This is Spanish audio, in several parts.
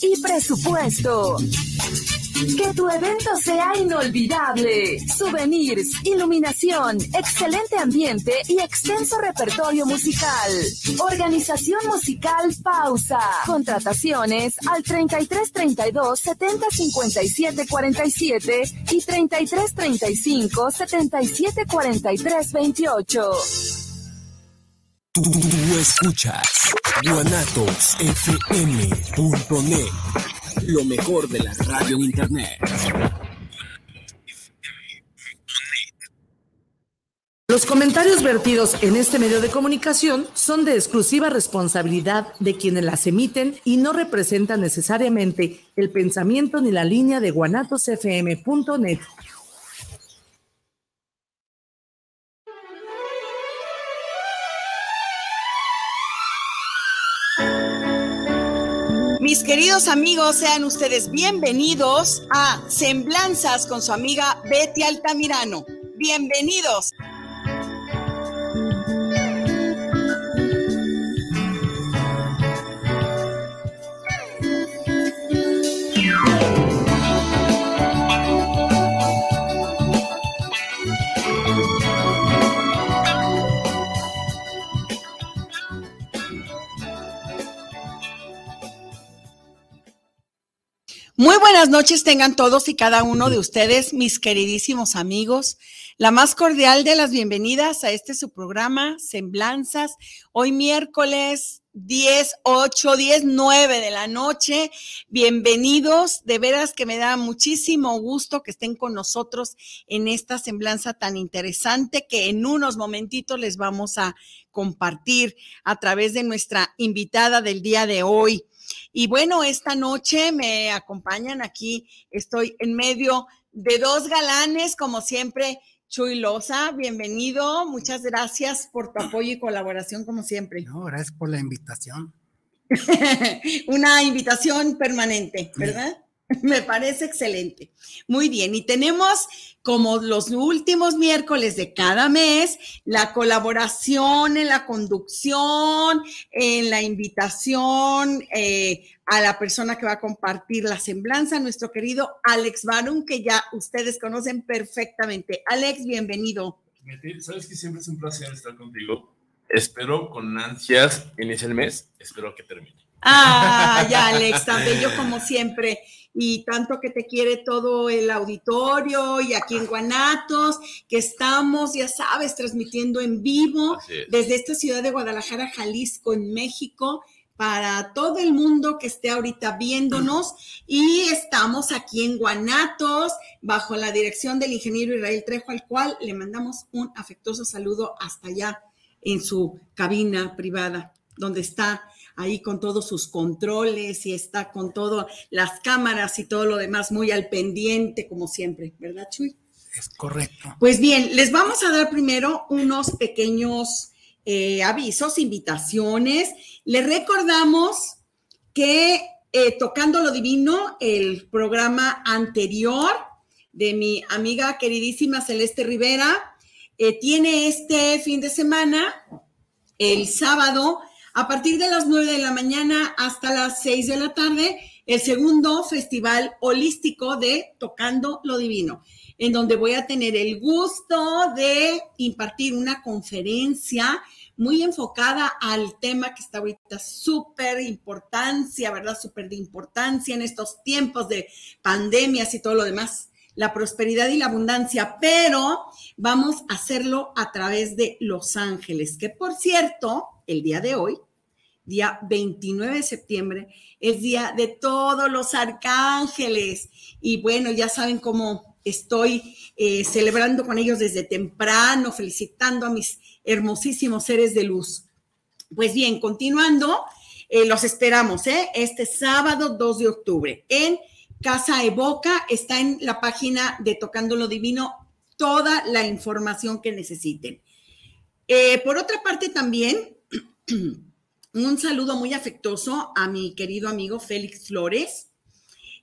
y presupuesto. Que tu evento sea inolvidable. Souvenirs, iluminación, excelente ambiente y extenso repertorio musical. Organización musical Pausa. Contrataciones al 33 32 70 57 47 y 33 35 77 43 28. Tú, escuchas guanatosfm.net, lo mejor de la radio en internet. Los comentarios vertidos en este medio de comunicación son de exclusiva responsabilidad de quienes las emiten y no representan necesariamente el pensamiento ni la línea de guanatosfm.net. queridos amigos, sean ustedes bienvenidos a Semblanzas con su amiga Betty Altamirano. Bienvenidos. Muy buenas noches tengan todos y cada uno de ustedes, mis queridísimos amigos. La más cordial de las bienvenidas a este su programa, Semblanzas. Hoy miércoles 10, 8, 10, 9 de la noche. Bienvenidos. De veras que me da muchísimo gusto que estén con nosotros en esta semblanza tan interesante que en unos momentitos les vamos a compartir a través de nuestra invitada del día de hoy. Y bueno, esta noche me acompañan aquí, estoy en medio de dos galanes, como siempre. Chuy Loza, bienvenido. Muchas gracias por tu apoyo y colaboración, como siempre. No, gracias por la invitación. Una invitación permanente, ¿verdad? Me parece excelente. Muy bien, y tenemos como los últimos miércoles de cada mes la colaboración en la conducción, en la invitación eh, a la persona que va a compartir la semblanza, nuestro querido Alex Barum, que ya ustedes conocen perfectamente. Alex, bienvenido. Sabes que siempre es un placer estar contigo. Espero con ansias inicie el mes, espero que termine. Ah, ya, Alex, tan bello como siempre. Y tanto que te quiere todo el auditorio y aquí en Guanatos, que estamos, ya sabes, transmitiendo en vivo desde esta ciudad de Guadalajara, Jalisco, en México para todo el mundo que esté ahorita viéndonos. Y estamos aquí en Guanatos bajo la dirección del ingeniero Israel Trejo al cual le mandamos un afectuoso saludo hasta allá en su cabina privada donde está ahí con todos sus controles y está con todas las cámaras y todo lo demás muy al pendiente, como siempre, ¿verdad, Chuy? Es correcto. Pues bien, les vamos a dar primero unos pequeños eh, avisos, invitaciones. Les recordamos que eh, Tocando lo Divino, el programa anterior de mi amiga queridísima Celeste Rivera, eh, tiene este fin de semana, el sábado, a partir de las 9 de la mañana hasta las 6 de la tarde, el segundo festival holístico de Tocando lo Divino, en donde voy a tener el gusto de impartir una conferencia muy enfocada al tema que está ahorita súper importancia, ¿verdad? Súper de importancia en estos tiempos de pandemias y todo lo demás, la prosperidad y la abundancia, pero vamos a hacerlo a través de Los Ángeles, que por cierto, el día de hoy, día 29 de septiembre, es día de todos los arcángeles. Y bueno, ya saben cómo estoy eh, celebrando con ellos desde temprano, felicitando a mis hermosísimos seres de luz. Pues bien, continuando, eh, los esperamos ¿eh? este sábado 2 de octubre en Casa Evoca. Está en la página de Tocando lo Divino toda la información que necesiten. por otra parte, también un saludo muy afectuoso a mi querido amigo Félix Flores.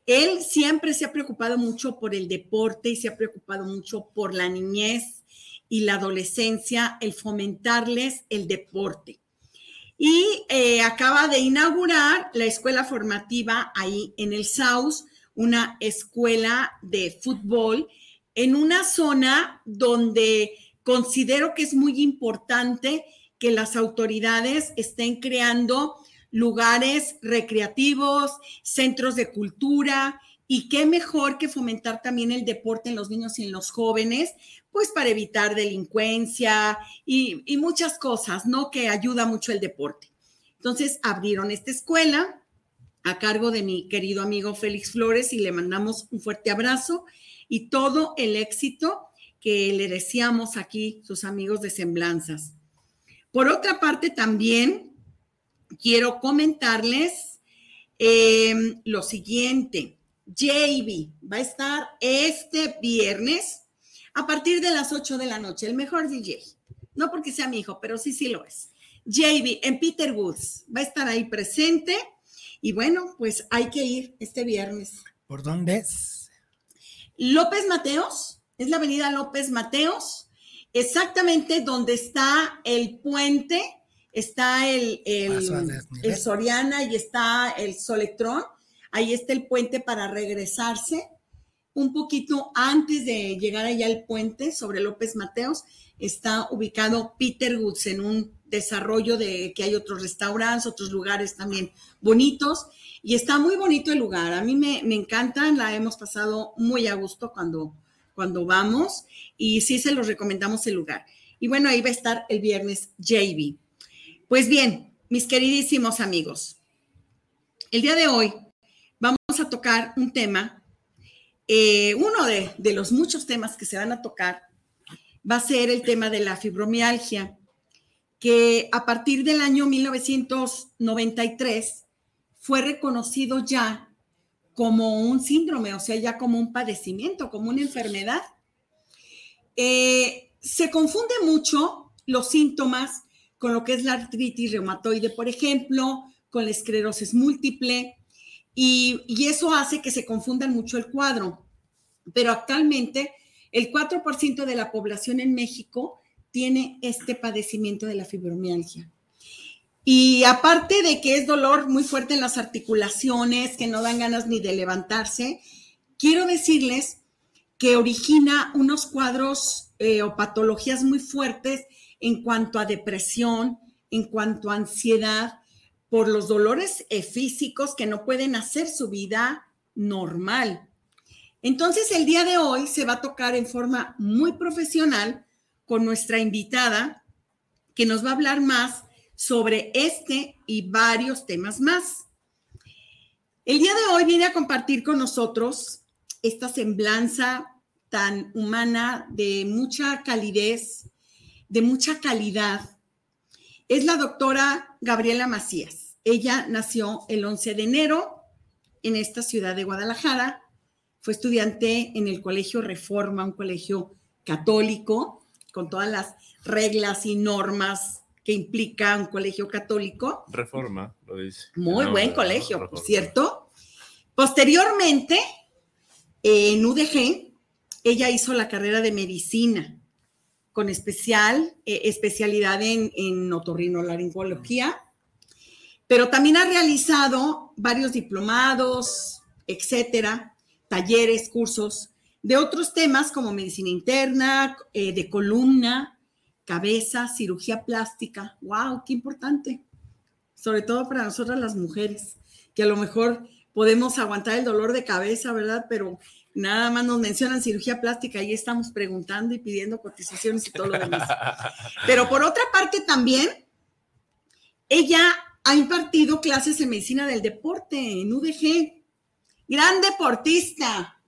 Él siempre se ha preocupado mucho por el deporte y se ha preocupado mucho por la niñez y la adolescencia, el fomentarles el deporte. Y eh, acaba de inaugurar la escuela formativa ahí en el SAUS, una escuela de fútbol en una zona donde considero que es muy importante que las autoridades estén creando lugares recreativos, centros de cultura, y qué mejor que fomentar también el deporte en los niños y en los jóvenes, pues para evitar delincuencia y, muchas cosas, ¿no? Que ayuda mucho el deporte. Entonces abrieron esta escuela a cargo de mi querido amigo Félix Flores y le mandamos un fuerte abrazo y todo el éxito que le deseamos aquí sus amigos de Semblanzas. Por otra parte, también quiero comentarles eh, lo siguiente. JB va a estar este viernes a partir de las 8 de la noche, el mejor DJ. No porque sea mi hijo, pero sí, sí lo es. JB en Peter Woods va a estar ahí presente y bueno, pues hay que ir este viernes. ¿Por dónde es? López Mateos, es la avenida López Mateos, exactamente donde está el puente, está el, el, Soriana y está el Solectrón Ahí está el puente para regresarse. Un poquito antes de llegar allá al puente sobre López Mateos, está ubicado Peter Woods en un desarrollo de que hay otros restaurantes, otros lugares también bonitos. Y está muy bonito el lugar. A mí me, me encanta, la hemos pasado muy a gusto cuando, cuando vamos. Y sí se los recomendamos el lugar. Y bueno, ahí va a estar el viernes JB. Pues bien, mis queridísimos amigos, el día de hoy vamos a tocar un tema, eh, uno de, de, los muchos temas que se van a tocar va a ser el tema de la fibromialgia, que a partir del año 1993 fue reconocido ya como un síndrome, o sea, ya como un padecimiento, como una enfermedad. Eh, se confunde mucho los síntomas con lo que es la artritis reumatoide, por ejemplo, con la esclerosis múltiple, y, y, eso hace que se confundan mucho el cuadro. Pero actualmente el 4% de la población en México tiene este padecimiento de la fibromialgia. Y aparte de que es dolor muy fuerte en las articulaciones, que no dan ganas ni de levantarse, quiero decirles que origina unos cuadros eh, o patologías muy fuertes en cuanto a depresión, en cuanto a ansiedad, por los dolores eh, físicos que no pueden hacer su vida normal. Entonces, el día de hoy se va a tocar en forma muy profesional con nuestra invitada, que nos va a hablar más sobre este y varios temas más. El día de hoy viene a compartir con nosotros esta semblanza tan humana, de mucha calidez, de mucha calidad. Es la doctora Gabriela Macías. Ella nació el 11 de enero en esta ciudad de Guadalajara. Fue estudiante en el Colegio Reforma, un colegio católico, con todas las reglas y normas que implica un colegio católico. Reforma, lo dice. Muy no, buen colegio, no, por cierto. Posteriormente, en UDG, ella hizo la carrera de medicina con especial eh, especialidad en, en otorrinolaringología, pero también ha realizado varios diplomados, etcétera, talleres, cursos de otros temas como medicina interna, eh, de columna, cabeza, cirugía plástica. ¡Wow! ¡Qué importante! Sobre todo para nosotras las mujeres, que a lo mejor podemos aguantar el dolor de cabeza, ¿verdad? Pero nada más nos mencionan cirugía plástica y estamos preguntando y pidiendo cotizaciones y todo lo demás. Pero por otra parte también, ella ha impartido clases en medicina del deporte en UDG. Gran deportista,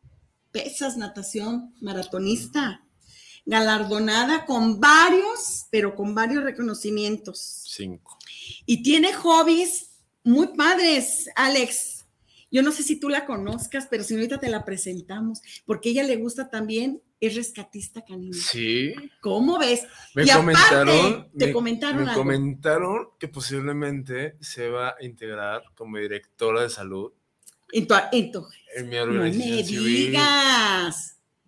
pesas, natación, maratonista, galardonada con varios, pero con varios reconocimientos. Cinco. Y tiene hobbies muy padres, Alex. Yo no sé si tú la conozcas, pero si ahorita te la presentamos, porque a ella le gusta también, es rescatista canina. Sí. ¿Cómo ves? Me y comentaron, aparte, te me, comentaron me algo. comentaron que posiblemente se va a integrar como directora de salud En tu, en tu- en mi no organización me civil.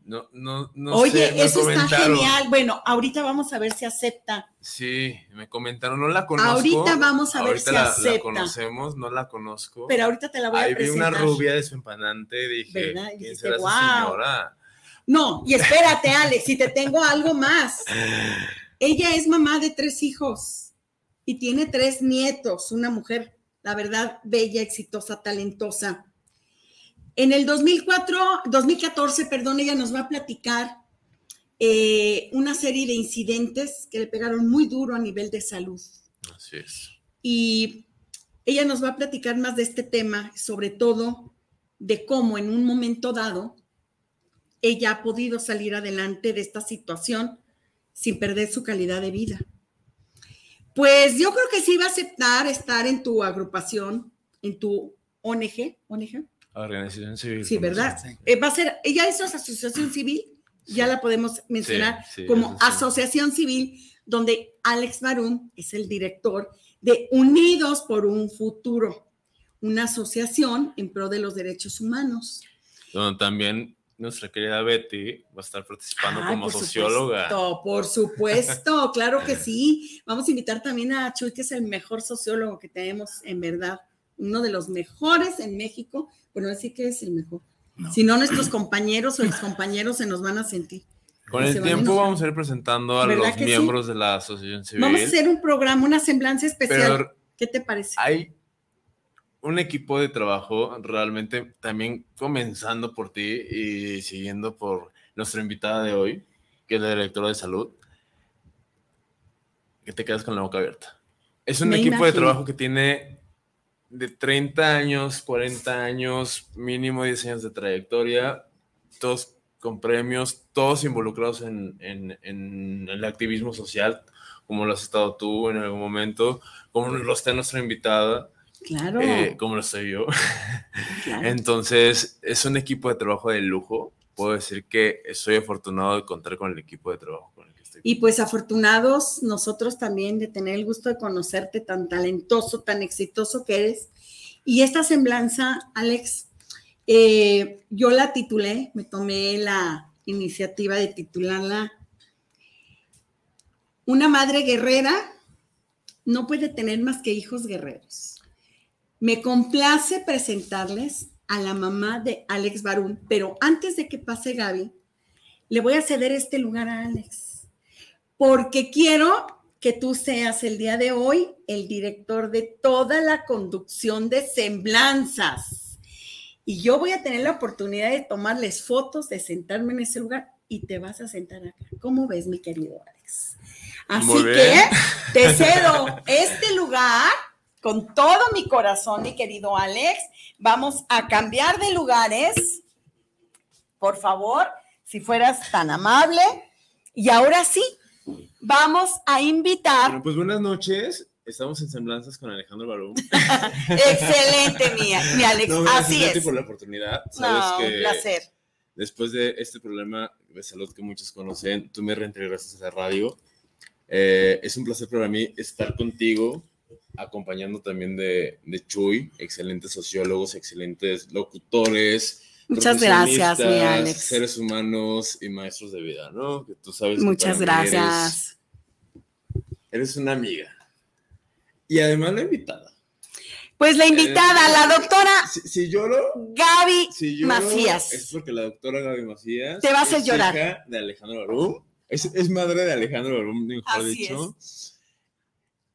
No, no, no Oye, sé, eso está genial. Bueno, ahorita vamos a ver si acepta. Sí, me comentaron, no la conozco. Ahorita vamos a ver Ahorita si la, la acepta. conocemos, no la conozco. Pero ahorita te la voy Ahí a vi una presentar. rubia de su empanante, dije, ¿quién dijiste, será esa "Guau". señora? No, y espérate, Alex, si te tengo algo más. Ella es mamá de tres hijos y tiene tres nietos, una mujer, la verdad, bella, exitosa, talentosa. En el 2004, 2014, perdón, ella nos va a platicar eh, una serie de incidentes que le pegaron muy duro a nivel de salud. Así es. Y ella nos va a platicar más de este tema, sobre todo de cómo en un momento dado ella ha podido salir adelante de esta situación sin perder su calidad de vida. Pues yo creo que sí va a aceptar estar en tu agrupación, en tu ONG, ONG. Organización civil. Sí, ¿verdad? eso. Sí. Eh, va a ser, ella es asociación civil, ya la podemos mencionar sí, como eso asociación civil, donde Alex Barún es el director de Unidos por un Futuro, una asociación en pro de los derechos humanos. Donde también nuestra querida Betty va a estar participando como por socióloga. supuesto, por supuesto, claro que sí. Vamos a invitar también a Chuy, que es el mejor sociólogo que tenemos, en verdad, uno de los mejores en México. Bueno, decir que es el mejor. No. Si no, nuestros compañeros o excompañeros se nos van a sentir. Con el tiempo vamos a ir presentando a ¿Verdad los sí? miembros de la asociación civil. Vamos a hacer un programa, una semblanza especial. pero ¿Qué te parece? hay un equipo de trabajo realmente también comenzando por ti y siguiendo por nuestra invitada de hoy, que es la directora de salud, que te quedas con la boca abierta. Es un Me equipo de trabajo que tiene de 30 años, 40 años, mínimo 10 años de trayectoria, todos con premios, todos involucrados en, en- en el activismo social, como lo has estado tú en algún momento, como lo está nuestra invitada, Claro, eh, como lo estoy yo. claro. Entonces, es un equipo de trabajo de lujo. Puedo decir que estoy afortunado de contar con el equipo de trabajo con el que. Y pues afortunados nosotros también de tener el gusto de conocerte tan talentoso, tan exitoso que eres. Y esta semblanza, Alex, eh, yo la titulé, me tomé la iniciativa de titularla Una madre guerrera no puede tener más que hijos guerreros. Me complace presentarles a la mamá de Alex Barún, pero antes de que pase Gaby, le voy a ceder este lugar a Alex, porque quiero que tú seas el día de hoy el director de toda la conducción de semblanzas. Y yo voy a tener la oportunidad de tomarles fotos, de sentarme en ese lugar y te vas a sentar acá. ¿Cómo ves, mi querido Alex? Así que te cedo este lugar con todo mi corazón, mi querido Alex. Vamos a cambiar de lugares. Por favor, si fueras tan amable. Y ahora sí, vamos a invitar. Bueno, pues buenas noches. Estamos en Semblanzas con Alejandro Barú. Excelente, mi, mi Alex. No, gracias Así es. por la oportunidad. Sabes No, que un placer. después de este problema de salud que muchos conocen, tú me reintegraste a la radio. Eh, es un placer para mí estar contigo, acompañando también de, de Chuy, excelentes sociólogos, excelentes locutores. Muchas gracias, mi Alex. Seres humanos y maestros de vida, ¿no? Que tú sabes Muchas gracias. Eres, eres una amiga. Y además la invitada. Pues la invitada, la doctora Si, si lloro, Gaby si lloro, Macías. es porque la doctora Gaby Macías Te va a hacer es llorar. hija de Alejandro Barum. Es, es madre de Alejandro Barum, mejor Así dicho.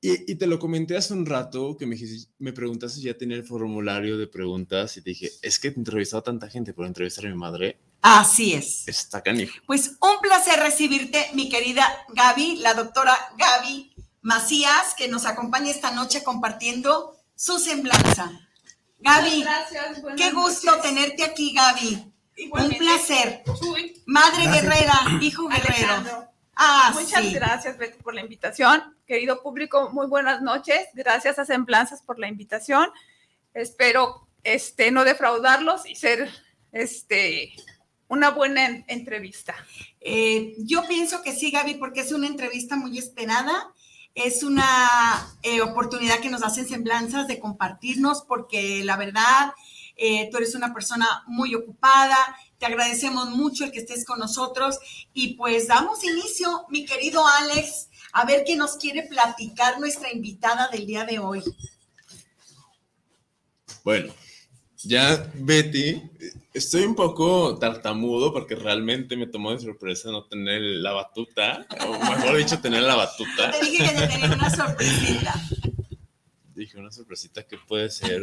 Y, y te lo comenté hace un rato que me, me preguntaste si ya tenía el formulario de preguntas y te dije, es que te he entrevistado a tanta gente por entrevistar a mi madre. Así es. Está canijo. Pues un placer recibirte, mi querida Gaby, la doctora Gaby Macías, que nos acompaña esta noche compartiendo su semblanza. Gaby, Gracias, buenas qué gusto noches. tenerte aquí, Gaby. Igualmente, Un placer. Madre guerrera, hijo guerrero. Alejandro. Ah, Muchas sí. gracias, Betty, por la invitación. Querido público, muy buenas noches. Gracias a Semblanzas por la invitación. Espero este, no defraudarlos y ser este, una buena en- entrevista. Eh, yo pienso que sí, Gaby, porque es una entrevista muy esperada. Es una eh, oportunidad que nos hacen semblanzas de compartirnos, porque la verdad, Eh, tú eres una persona muy ocupada. Te agradecemos mucho el que estés con nosotros. Y pues damos inicio, mi querido Alex, a ver qué nos quiere platicar nuestra invitada del día de hoy. Bueno, ya Betty, estoy un poco tartamudo porque realmente me tomó de sorpresa no tener la batuta, o mejor dicho, tener la batuta. Te dije que te tenía una sorpresita. Dije, una sorpresita que puede ser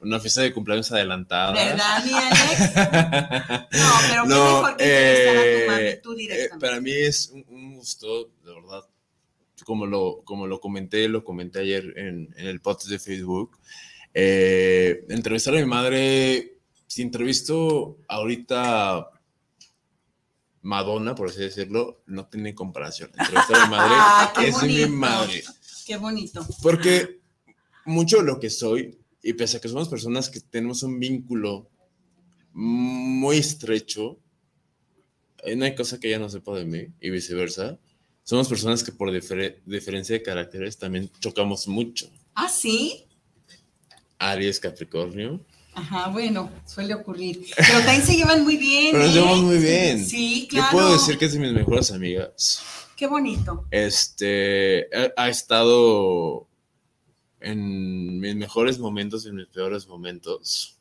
una fiesta de cumpleaños adelantada. ¿Verdad, mi Alex? No, pero qué No, mejor que entrevistar a tu eh, mami tú eh, directamente. para mí es un, un gusto, de verdad. Como lo, como lo comenté, lo comenté ayer en, en el post de Facebook. eh, entrevistar a mi madre, si entrevisto ahorita Madonna, por así decirlo, no tiene comparación. Entrevistar a mi madre Ah, es mi madre. Qué bonito. Porque mucho de lo que soy, y pese a que somos personas que tenemos un vínculo muy estrecho, eh, no hay cosa que ella no sepa de mí y viceversa. Somos personas que por difere- diferencia de caracteres también chocamos mucho. ¿Ah, sí? Aries, Capricornio. Ajá, bueno, suele ocurrir. Pero también se llevan muy bien. Pero nos ¿eh? llevamos muy bien. Sí, Yo claro. puedo decir que es de mis mejores amigas. Qué bonito. Este ha, ha estado en mis mejores momentos y en mis peores momentos.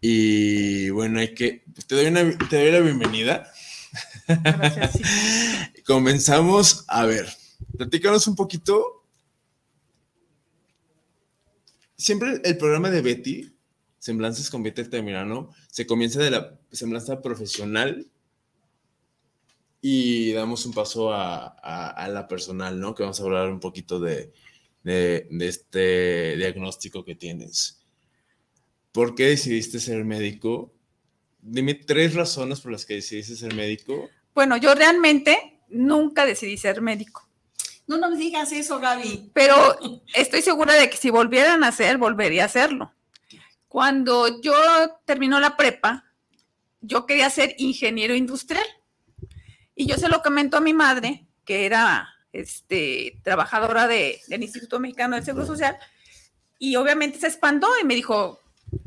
Y bueno, hay que. Te doy, una- te doy la bienvenida. Gracias. sí. Comenzamos. A ver, platícanos un poquito. Siempre el programa de Betty, Semblanzas con Betty Altamirano, se comienza de la semblanza profesional y damos un paso a, a- a la personal, ¿no? Que vamos a hablar un poquito de, de- de este diagnóstico que tienes. ¿Por qué decidiste ser médico? Dime tres razones por las que decidiste ser médico. Bueno, yo realmente nunca decidí ser médico, No nos digas eso, Gaby. pero estoy segura de que si volvieran a hacer, volvería a hacerlo. Cuando yo terminó la prepa, yo quería ser ingeniero industrial. Y yo se lo comentó a mi madre, que era este, trabajadora de- del Instituto Mexicano del Seguro Social, y obviamente se espantó y me dijo,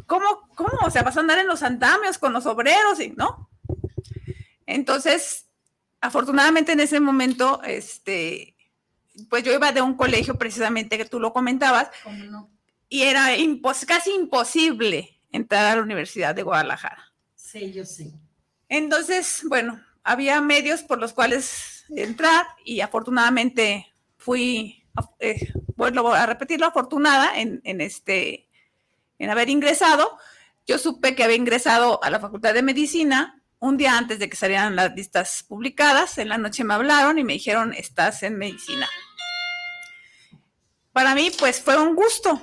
¿cómo, cómo? O sea, vas a andar en los andamios con los obreros, y ¿no? Entonces, afortunadamente en ese momento, este, pues yo iba de un colegio precisamente que tú lo comentabas, ¿Cómo no? y era impos- casi imposible entrar a la Universidad de Guadalajara. Sí, yo sé. Entonces, bueno, había medios por los cuales entrar y afortunadamente fui, eh, vuelvo a repetirlo, afortunada en, en este, en haber ingresado. Yo supe que había ingresado a la Facultad de Medicina un día antes de que salieran las listas publicadas. En la noche me hablaron y me dijeron, estás en medicina. Para mí, pues fue un gusto.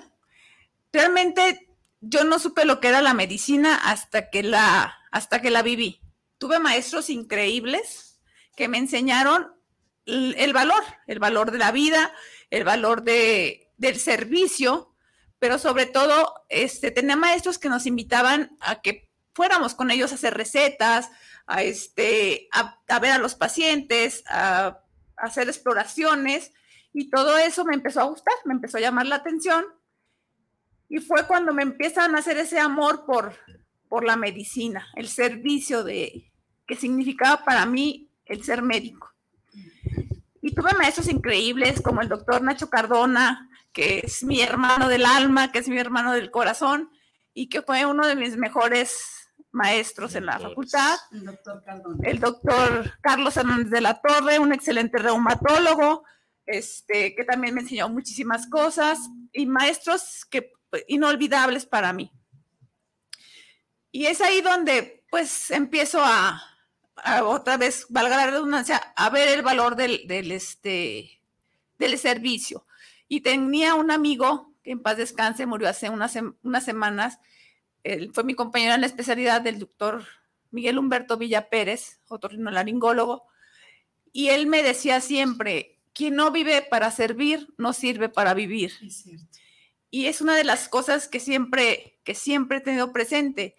Realmente yo no supe lo que era la medicina hasta que la, hasta que la viví. Tuve maestros increíbles que me enseñaron el, valor, el valor de la vida, el valor de, del servicio, pero sobre todo este, tenía maestros que nos invitaban a que fuéramos con ellos a hacer recetas, a, este, a ver a los pacientes, a, a hacer exploraciones, y todo eso me empezó a gustar, me empezó a llamar la atención. Y fue cuando me empiezan a hacer ese amor por, por la medicina, el servicio de que significaba para mí el ser médico. Y tuve maestros increíbles como el doctor Nacho Cardona, que es mi hermano del alma, que es mi hermano del corazón, y que fue uno de mis mejores maestros en la facultad El doctor Cardona. el doctor Carlos Hernández de la Torre, un excelente reumatólogo, este, que también me enseñó muchísimas cosas y maestros que pues, inolvidables para mí. Y es ahí donde pues empiezo a otra vez, valga la redundancia, a ver el valor del, del, este, del servicio. Y tenía un amigo que en paz descanse, murió hace unas, unas semanas, él fue mi compañero en la especialidad del doctor Miguel Humberto Villa Pérez, otorrinolaringólogo, y él me decía siempre, quien no vive para servir, no sirve para vivir. Es. Y es una de las cosas que siempre, que siempre he tenido presente.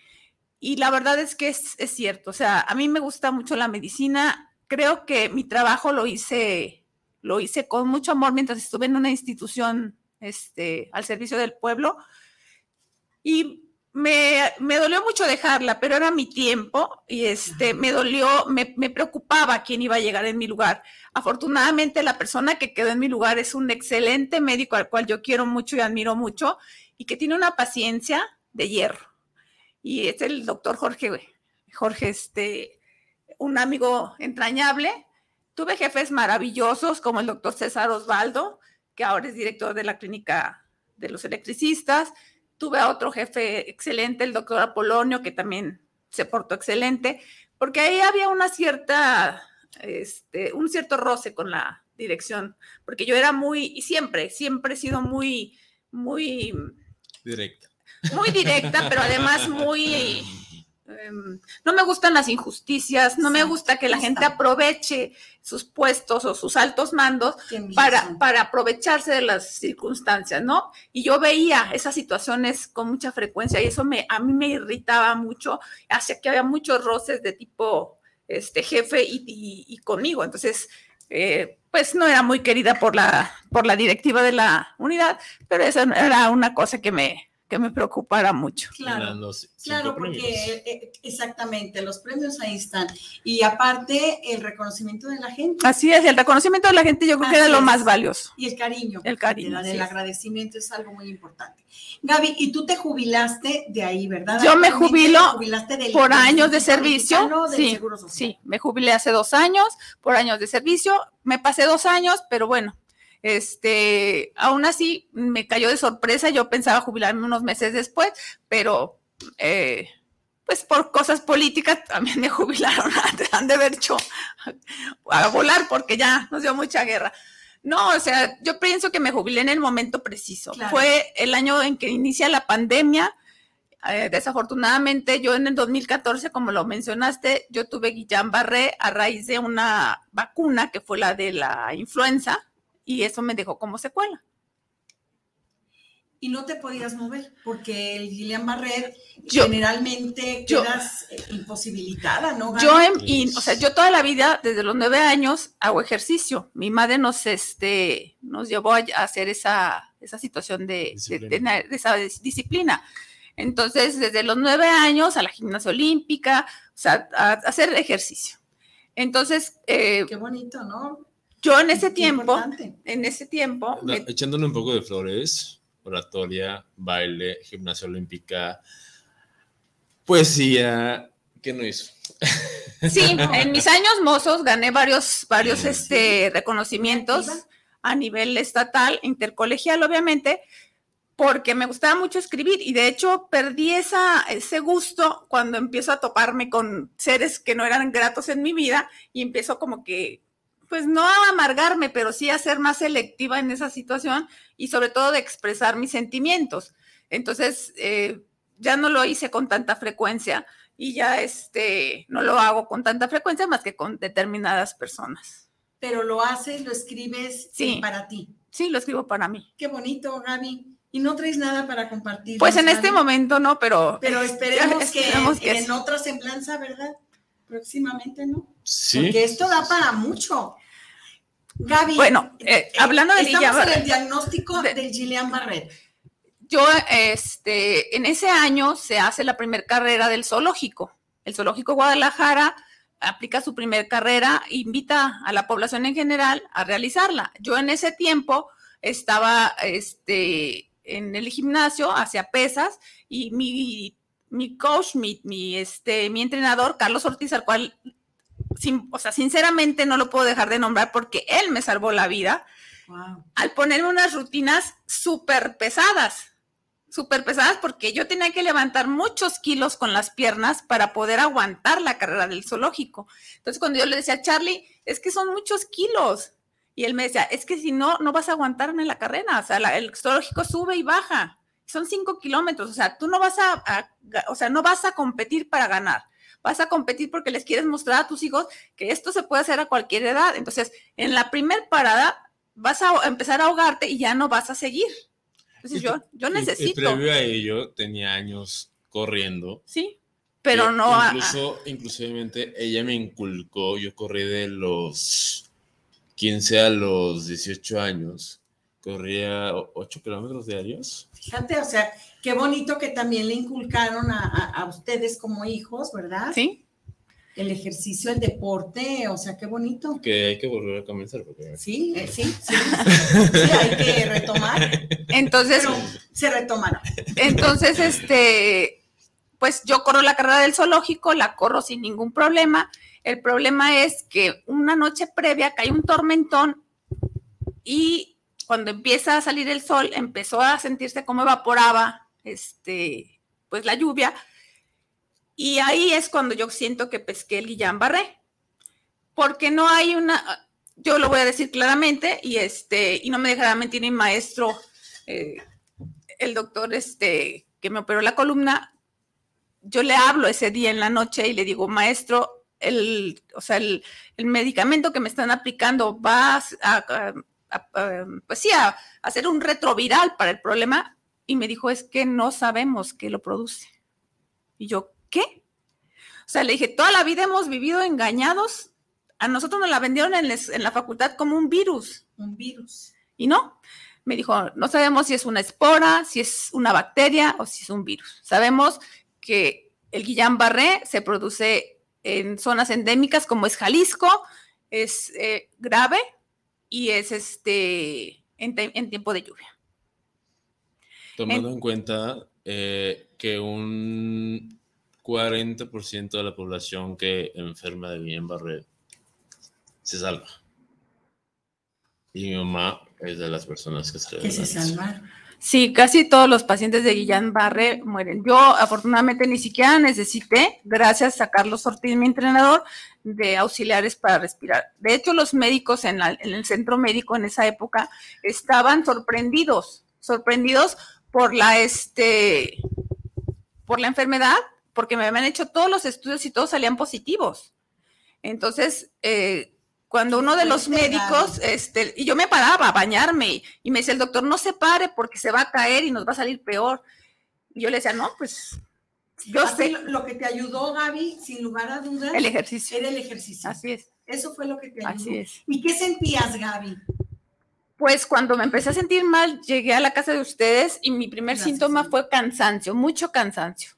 Y la verdad es que es, cierto. O sea, a mí me gusta mucho la medicina. Creo que mi trabajo lo hice, lo hice con mucho amor mientras estuve en una institución este, al servicio del pueblo. me dolió mucho dejarla, pero era mi tiempo y este, me dolió, me, me, preocupaba quién iba a llegar en mi lugar. Afortunadamente, la persona que quedó en mi lugar es un excelente médico al cual yo quiero mucho y admiro mucho y que tiene una paciencia de hierro. Y es el doctor Jorge, Jorge, este, un amigo entrañable. Tuve jefes maravillosos como el doctor César Osvaldo, que ahora es director de la clínica de los electricistas Tuve a otro jefe excelente, el doctor Apolonio, que también se portó excelente, porque ahí había una cierta, este, un cierto roce con la dirección, porque yo era muy, y siempre, siempre he sido muy, muy... Directa. Muy directa, pero además muy Em, no me gustan las injusticias, no me gusta que la gente aproveche sus puestos o sus altos mandos para, para aprovecharse de las circunstancias, ¿no? Y yo veía esas situaciones con mucha frecuencia y eso me, a mí me irritaba mucho, hacía que había muchos roces de tipo este, jefe y, conmigo. Entonces, eh, pues no era muy querida por la, por la directiva de la unidad, pero eso era una cosa que me, que me preocupara mucho. Claro, claro porque eh, eh, exactamente, los premios ahí están. Y aparte, el reconocimiento de la gente. Así es, el reconocimiento de la gente yo creo que era lo más valioso. Y el cariño. El cariño. El, agradecimiento es algo muy importante. Gaby, y tú te jubilaste de ahí, ¿verdad? Yo me jubilo por años de servicio. Sí, sí, me jubilé hace dos años por años de servicio. Me pasé dos años, pero bueno, este, aún así me cayó de sorpresa, yo pensaba jubilarme unos meses después, pero eh, pues por cosas políticas también me jubilaron, han de haber hecho a volar porque ya nos dio mucha guerra. No, o sea, yo pienso que me jubilé en el momento preciso. Fue el año en que inicia la pandemia. Eh, desafortunadamente, yo en el 2014, como lo mencionaste, yo tuve Guillain-Barré a raíz de una vacuna que fue la de la influenza y eso me dejó como secuela. Y no te podías mover porque el Gillian Barret generalmente quedas eh, imposibilitada, ¿no? Yo, o sea, yo toda la vida, desde los nueve años, hago ejercicio. Mi madre nos, este, nos llevó a hacer esa, esa situación de, esa disciplina. Entonces, desde los nueve años a la gimnasia olímpica, o sea, a, hacer ejercicio. Entonces, eh, qué bonito, ¿no? Yo en ese tiempo, en ese tiempo... Echándole un poco de flores, oratoria, baile, gimnasia olímpica, poesía, ¿qué no hizo? Sí, en mis años mozos gané varios, varios este, reconocimientos a nivel estatal, intercolegial, obviamente, porque me gustaba mucho escribir y de hecho perdí esa, ese gusto cuando empiezo a toparme con seres que no eran gratos en mi vida y empiezo como que pues no a amargarme, pero sí a ser más selectiva en esa situación y sobre todo de expresar mis sentimientos. Entonces, eh, ya no lo hice con tanta frecuencia y ya este, no lo hago con tanta frecuencia más que con determinadas personas. Pero lo haces, lo escribes sí. para ti. Sí, lo escribo para mí. Qué bonito, Gaby. ¿Y no traes nada para compartir? Pues en este momento no, pero... Pero esperemos, que, en otra semblanza, ¿verdad? próximamente, ¿no? Sí. Porque esto da para mucho. Gaby, bueno, eh, eh, hablando de estamos en el diagnóstico de, del Gillian Barret. Yo, este, en ese año se hace la primera carrera del zoológico. El zoológico Guadalajara aplica su primera carrera, invita a la población en general a realizarla. Yo en ese tiempo estaba, este, en el gimnasio, hacia pesas, y mi mi coach, mi, mi, este, mi entrenador, Carlos Ortiz, al cual, o sea, sinceramente no lo puedo dejar de nombrar porque él me salvó la vida, al ponerme unas rutinas súper pesadas, súper pesadas porque yo tenía que levantar muchos kilos con las piernas para poder aguantar la carrera del zoológico. Entonces, cuando yo le decía, Charlie, es que son muchos kilos. Y él me decía, es que si no, no vas a aguantarme la carrera. O sea, el zoológico sube y baja son cinco kilómetros, o sea, tú no vas a, o sea, no vas a competir para ganar, vas a competir porque les quieres mostrar a tus hijos que esto se puede hacer a cualquier edad. Entonces, en la primer parada vas a empezar a ahogarte y ya no vas a seguir. Entonces, yo, yo necesito. Y, previo a ello, tenía años corriendo. Sí, pero no. Incluso, inclusivemente, ella me inculcó, yo corrí de los 15 a los 18 años corría 8 kilómetros diarios. Fíjate, o sea, Qué bonito que también le inculcaron a, a- a ustedes como hijos, ¿verdad? ¿Sí? El ejercicio, el deporte, o sea, qué bonito. Que hay que volver a comenzar. Porque... Sí, eh, sí, sí. Sí, hay que retomar, Entonces, pero se retomará. entonces, este, pues yo corro la carrera del zoológico, la corro sin ningún problema. El problema es que una noche previa cae un tormentón y cuando empieza a salir el sol, empezó a sentirse como evaporaba, este, pues la lluvia. Y ahí es cuando yo siento que pesqué el Guillain Barré. Porque no hay una, yo lo voy a decir claramente, y este, y no me dejará mentir mi maestro, eh, el doctor este, que me operó la columna, yo le hablo ese día en la noche y le digo, maestro, el, o sea, el, el medicamento que me están aplicando va pues sí, a hacer un retroviral para el problema. Y me dijo, es que no sabemos qué lo produce. Y yo, ¿qué? O sea, le dije, toda la vida hemos vivido engañados. A nosotros nos la vendieron en, les- en la facultad como un virus. Un virus. Y no, me dijo, no sabemos si es una espora, si es una bacteria o si es un virus. Sabemos que el Guillain-Barré se produce en zonas endémicas como es Jalisco, es eh, grave y es este en, te- en tiempo de lluvia. Tomando en cuenta eh, que un 40% de la población que enferma de Guillain-Barré se salva. Y mi mamá es de las personas que se Que se salvan. Sí, casi todos los pacientes de Guillain-Barré mueren. Yo afortunadamente ni siquiera necesité, gracias a Carlos Ortiz, mi entrenador, de auxiliares para respirar. De hecho, los médicos en, la- en el centro médico en esa época estaban sorprendidos, sorprendidos por la, este, por la enfermedad, porque me habían hecho todos los estudios y todos salían positivos. Entonces, eh, cuando uno de los Fuerte, médicos, este, y yo me paraba a bañarme y, y me decía el doctor, no se pare porque se va a caer y nos va a salir peor. Y yo le decía, no, pues yo Así sé lo, lo que te ayudó, Gaby, sin lugar a dudas, el ejercicio. era el ejercicio. Así es, Eso fue lo que te ayudó. así es. ¿Y qué sentías, Gaby? Pues cuando me empecé a sentir mal, llegué a la casa de ustedes y mi primer Gracias, síntoma sí. fue cansancio, mucho cansancio.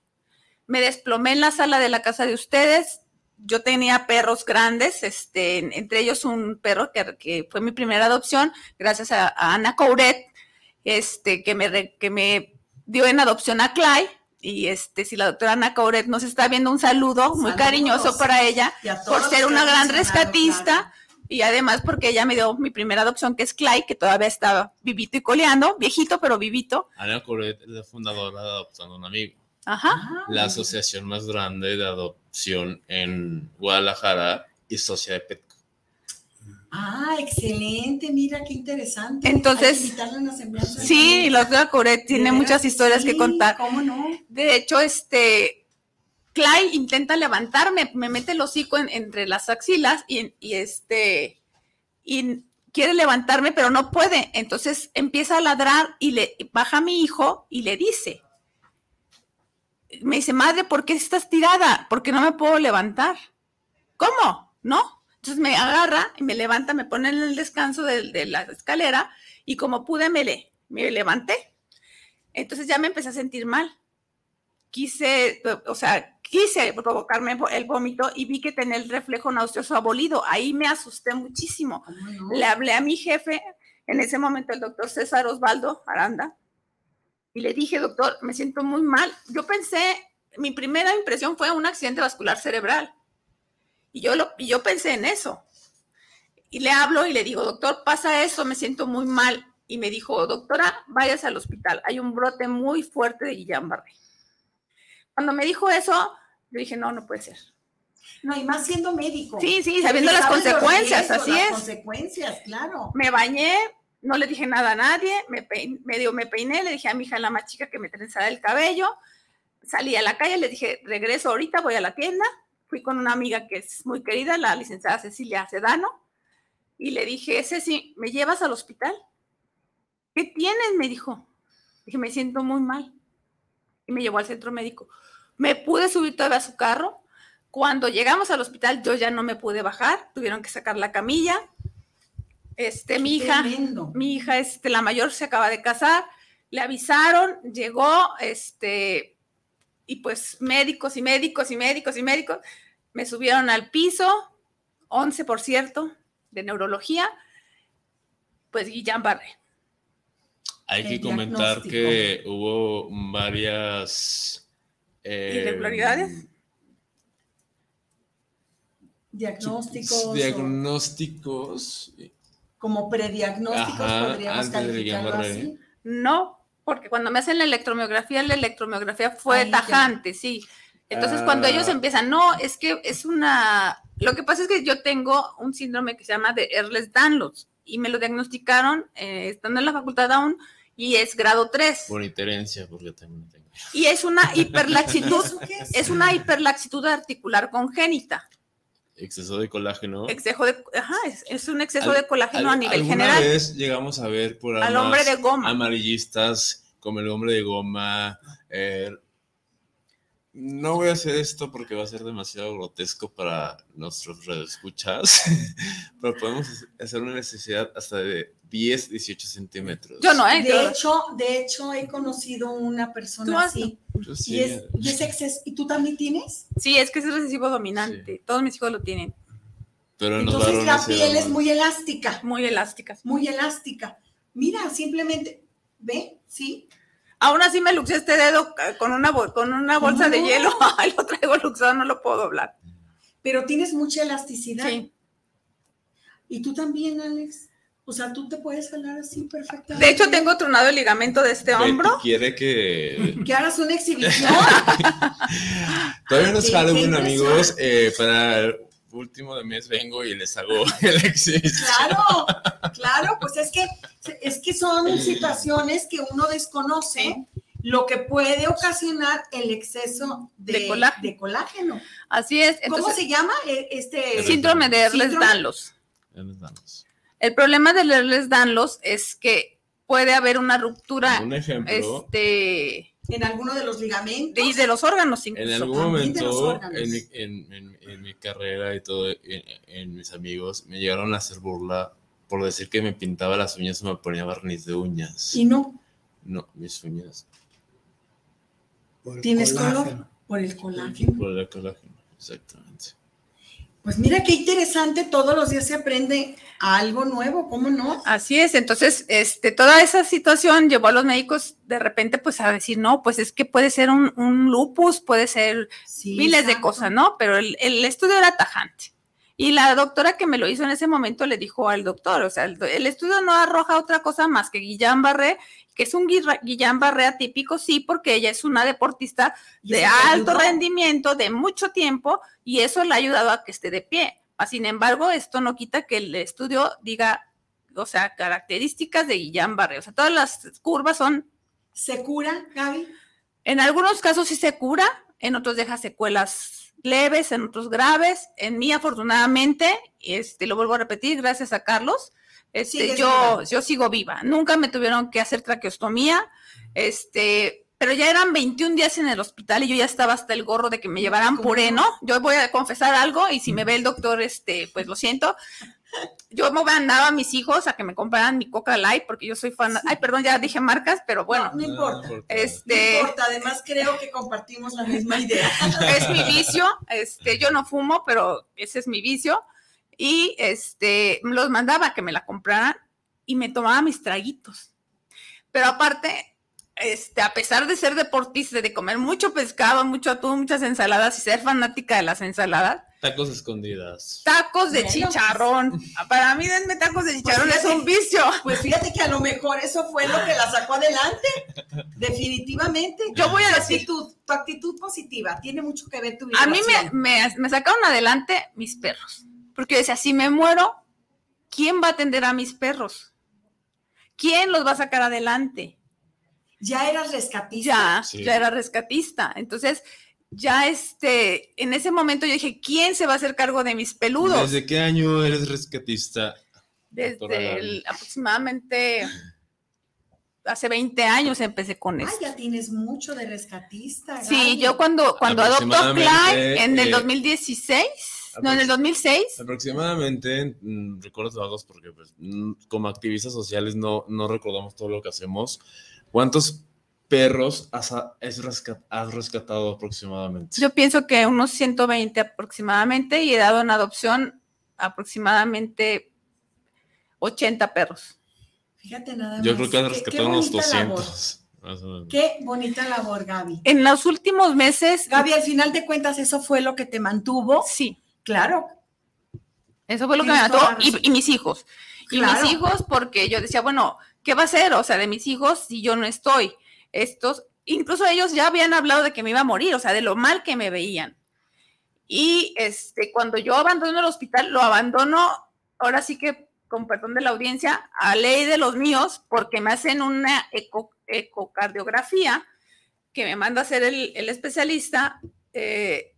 Me desplomé en la sala de la casa de ustedes. Yo tenía perros grandes, este, entre ellos un perro que, que fue mi primera adopción, gracias a, a Ana Couret, este, que me, que me dio en adopción a Clay. Y este, si la doctora Ana Couret nos está viendo, un saludo muy cariñoso para ella por ser una gran rescatista claro. Y además porque ella me dio mi primera adopción, que es Clay, que todavía está vivito y coleando, viejito pero vivito. Ana Coret es la fundadora de Adoptando a un Amigo, Ajá. Ah, la asociación más grande de adopción en Guadalajara y socia de Petco. Ah, excelente, mira qué interesante. Entonces. Sí, la doctora Coret tiene muchas historias que contar. ¿Cómo no? De hecho, este, Clay intenta levantarme, me mete el hocico en- entre las axilas y, y este, y quiere levantarme, pero no puede. Entonces empieza a ladrar y le baja a mi hijo y le dice, me dice, madre, ¿por qué estás tirada? Porque no me puedo levantar. ¿Cómo? ¿No? Entonces me agarra y me levanta, me pone en el descanso de, de la escalera y como pude me, le, me levanté. Entonces ya me empecé a sentir mal. Quise, o sea, quise provocarme el vómito y vi que tenía el reflejo nauseoso abolido. Ahí me asusté muchísimo. ¿Cómo no? Le hablé a mi jefe, en ese momento el doctor César Osvaldo Aranda, y le dije, doctor, me siento muy mal. Yo pensé, mi primera impresión fue un accidente vascular cerebral. Y yo, lo, y yo pensé en eso. Y le hablo y le digo, doctor, pasa eso, me siento muy mal. Y me dijo, doctora, vayas al hospital. Hay un brote muy fuerte de Guillain-Barré. Cuando me dijo eso, yo dije, no, no puede ser. No, y más siendo médico. Sí, sí, sabiendo las consecuencias, riesgos, así las es. consecuencias, claro. me bañé, no le dije nada a nadie, me, pein- medio me peiné, le dije a mi hija, la más chica, que me trenzara el cabello, salí a la calle, le dije, regreso ahorita, voy a la tienda, fui con una amiga que es muy querida, la licenciada Cecilia Sedano, y le dije, Ceci, ¿me llevas al hospital? ¿Qué tienes? Me dijo. Dije, me siento muy mal. Y me llevó al centro médico. Me pude subir todavía a su carro. Cuando llegamos al hospital, yo ya no me pude bajar, tuvieron que sacar la camilla. Este, mi hija, Tremendo. mi hija, este, la mayor, se acaba de casar. Le avisaron, llegó, este, y pues médicos y médicos y médicos y médicos me subieron al piso, 11 por cierto, de neurología, pues Guillain Barré. Hay que comentar que hubo varias eh, ¿Irregularidades? Diagnósticos. o diagnósticos. como prediagnósticos, Ajá, podríamos calificarlo así. No, porque cuando me hacen la electromiografía, la electromiografía fue Ahí ya. tajante, sí. Entonces, cuando Ah. ellos empiezan, no, es que es una. Lo que pasa es que yo tengo un síndrome que se llama de Ehlers-Danlos y me lo diagnosticaron eh, estando en la facultad aún y es grado 3. Bonita herencia, porque también tengo. Y es una hiperlaxitud, ¿Eso qué es? es una hiperlaxitud articular congénita. Exceso de colágeno. Exceso de, ajá, es, es un exceso Al- de colágeno Al- a nivel ¿Alguna general. vez llegamos a ver por Al hombre de goma. amarillistas como el hombre de goma. eh, no voy a hacer esto porque va a ser demasiado grotesco para nuestros radioescuchas, pero podemos hacer una necesidad hasta de 10, 18 centímetros. Yo no, ¿eh? De hecho, de hecho, he conocido una ¿Tú persona has- así. Yo sí, Y es, y es exceso. ¿Y tú también tienes? sí, es que es recesivo dominante. Todos mis hijos lo tienen. pero Entonces la piel es muy elástica, Muy elásticas. muy elástica. Mira, simplemente, ¿ve? ¿Sí? Aún así me luxé este dedo con una, bol- con una bolsa de hielo. Ay, lo traigo luxado, no lo puedo doblar. Pero tienes mucha elasticidad. Sí. Y tú también, Alex. O sea, tú te puedes jalar así perfectamente. De hecho, tengo tronado el ligamento de este hombro. quiere que Que hagas una exhibición. Todavía no es Halloween, amigos. eh, para el último de mes vengo y les hago el exhibición. Claro, claro, pues es que, es que son situaciones que uno desconoce lo que puede ocasionar el exceso de, De colágeno. de colágeno. Así es. ¿Cómo se llama e- este síndrome de Síndrome. Ehlers-Danlos. Ya les damos. El problema del Ehlers-Danlos es que puede haber una ruptura Un ejemplo. este, en alguno de los ligamentos? de, de los órganos En incluso. algún de los momento, en mi, en- en- en mi carrera y todo, en, en mis amigos, me llegaron a hacer burla por decir que me pintaba las uñas o me ponía barniz de uñas. Y no, No, mis uñas. tienes colágeno. color por el colágeno. Por el colágeno, exactamente. Pues mira qué interesante, todos los días se aprende algo nuevo, ¿cómo no? Así es, entonces, este, toda esa situación llevó a los médicos de repente, pues, a decir, no, pues es que puede ser un, un lupus, puede ser Sí, miles de cosas, ¿no? Pero el, el estudio era tajante. Y la doctora que me lo hizo en ese momento le dijo al doctor, o sea, el, el estudio no arroja otra cosa más que Guillain-Barré, que es un Guillain-Barré atípico, sí, porque ella es una deportista ¿Y de alto rendimiento, de mucho tiempo, y eso le ha ayudado a que esté de pie. Sin embargo, esto no quita que el estudio diga, o sea, características de Guillain-Barré. O sea, todas las curvas son, ¿Se cura, Gaby? en algunos casos sí se cura, en otros deja secuelas leves, en otros graves. En mí, afortunadamente, este, lo vuelvo a repetir, gracias a Carlos, este, yo, viva. yo sigo viva. Nunca me tuvieron que hacer traqueostomía, este, pero ya eran 21 días en el hospital y yo ya estaba hasta el gorro de que me llevaran ¿Cómo puré, no? ¿no? Yo voy a confesar algo y si me ve el doctor, este, pues lo siento. Yo me mandaba a mis hijos a que me compraran mi Coca Light porque yo soy fan. Ay, perdón, ya dije marcas, pero bueno, No, no importa. No este importa, además creo que compartimos la misma idea. es mi vicio. Este, yo no fumo, pero ese es mi vicio. Y este, los mandaba a que me la compraran y me tomaba mis traguitos. Pero aparte, este, a pesar de ser deportista, de comer mucho pescado, mucho atún, muchas ensaladas y ser fanática de las ensaladas, Tacos escondidas. tacos de chicharrón. Para mí, denme tacos de chicharrón, es fíjate. un vicio. Pues fíjate que a lo mejor eso fue lo que la sacó adelante. Definitivamente. Yo voy a Tu decir- actitud, tu actitud positiva tiene mucho que ver tu A mí me, vibración. me, me sacaron adelante mis perros. Porque yo decía, si me muero, ¿quién va a atender a mis perros? ¿Quién los va a sacar adelante? ya eras rescatista. Ya, Sí. ya era rescatista. Entonces, ya este, en ese momento yo dije, ¿quién se va a hacer cargo de mis peludos? ¿Desde qué año eres rescatista? Desde el- aproximadamente hace 20 años empecé con Ay, esto. ya tienes mucho de rescatista. Sí, Gaby. yo cuando, cuando adoptó Aproximadamente, Clyde en el eh, 2016, no, en el aprox- 2006, Aproximadamente, mm, recuerdos vagos, porque pues, mm, como activistas sociales no, no recordamos todo lo que hacemos, ¿Cuántos perros has, has resca- has rescatado aproximadamente? Yo pienso que unos 120 aproximadamente y he dado en adopción aproximadamente 80 perros. Fíjate nada más. Yo creo que has Qué- qué rescatado unos bonita labor. 200. más o menos. Qué bonita labor, Gaby. En los últimos meses, Gaby, al final de cuentas, eso fue lo que te mantuvo. sí, Claro, eso fue lo que me la Y, mis hijos. Y mis hijos, porque yo decía, bueno, ¿qué va a hacer? O sea, de mis hijos si yo no estoy. Estos, incluso ellos ya habían hablado de que me iba a morir, o sea, de lo mal que me veían. Y este, cuando yo abandono el hospital, lo abandono, ahora sí que, con perdón de la audiencia, a ley de los míos, porque me hacen una eco- ecocardiografía que me manda a hacer el, especialista, eh,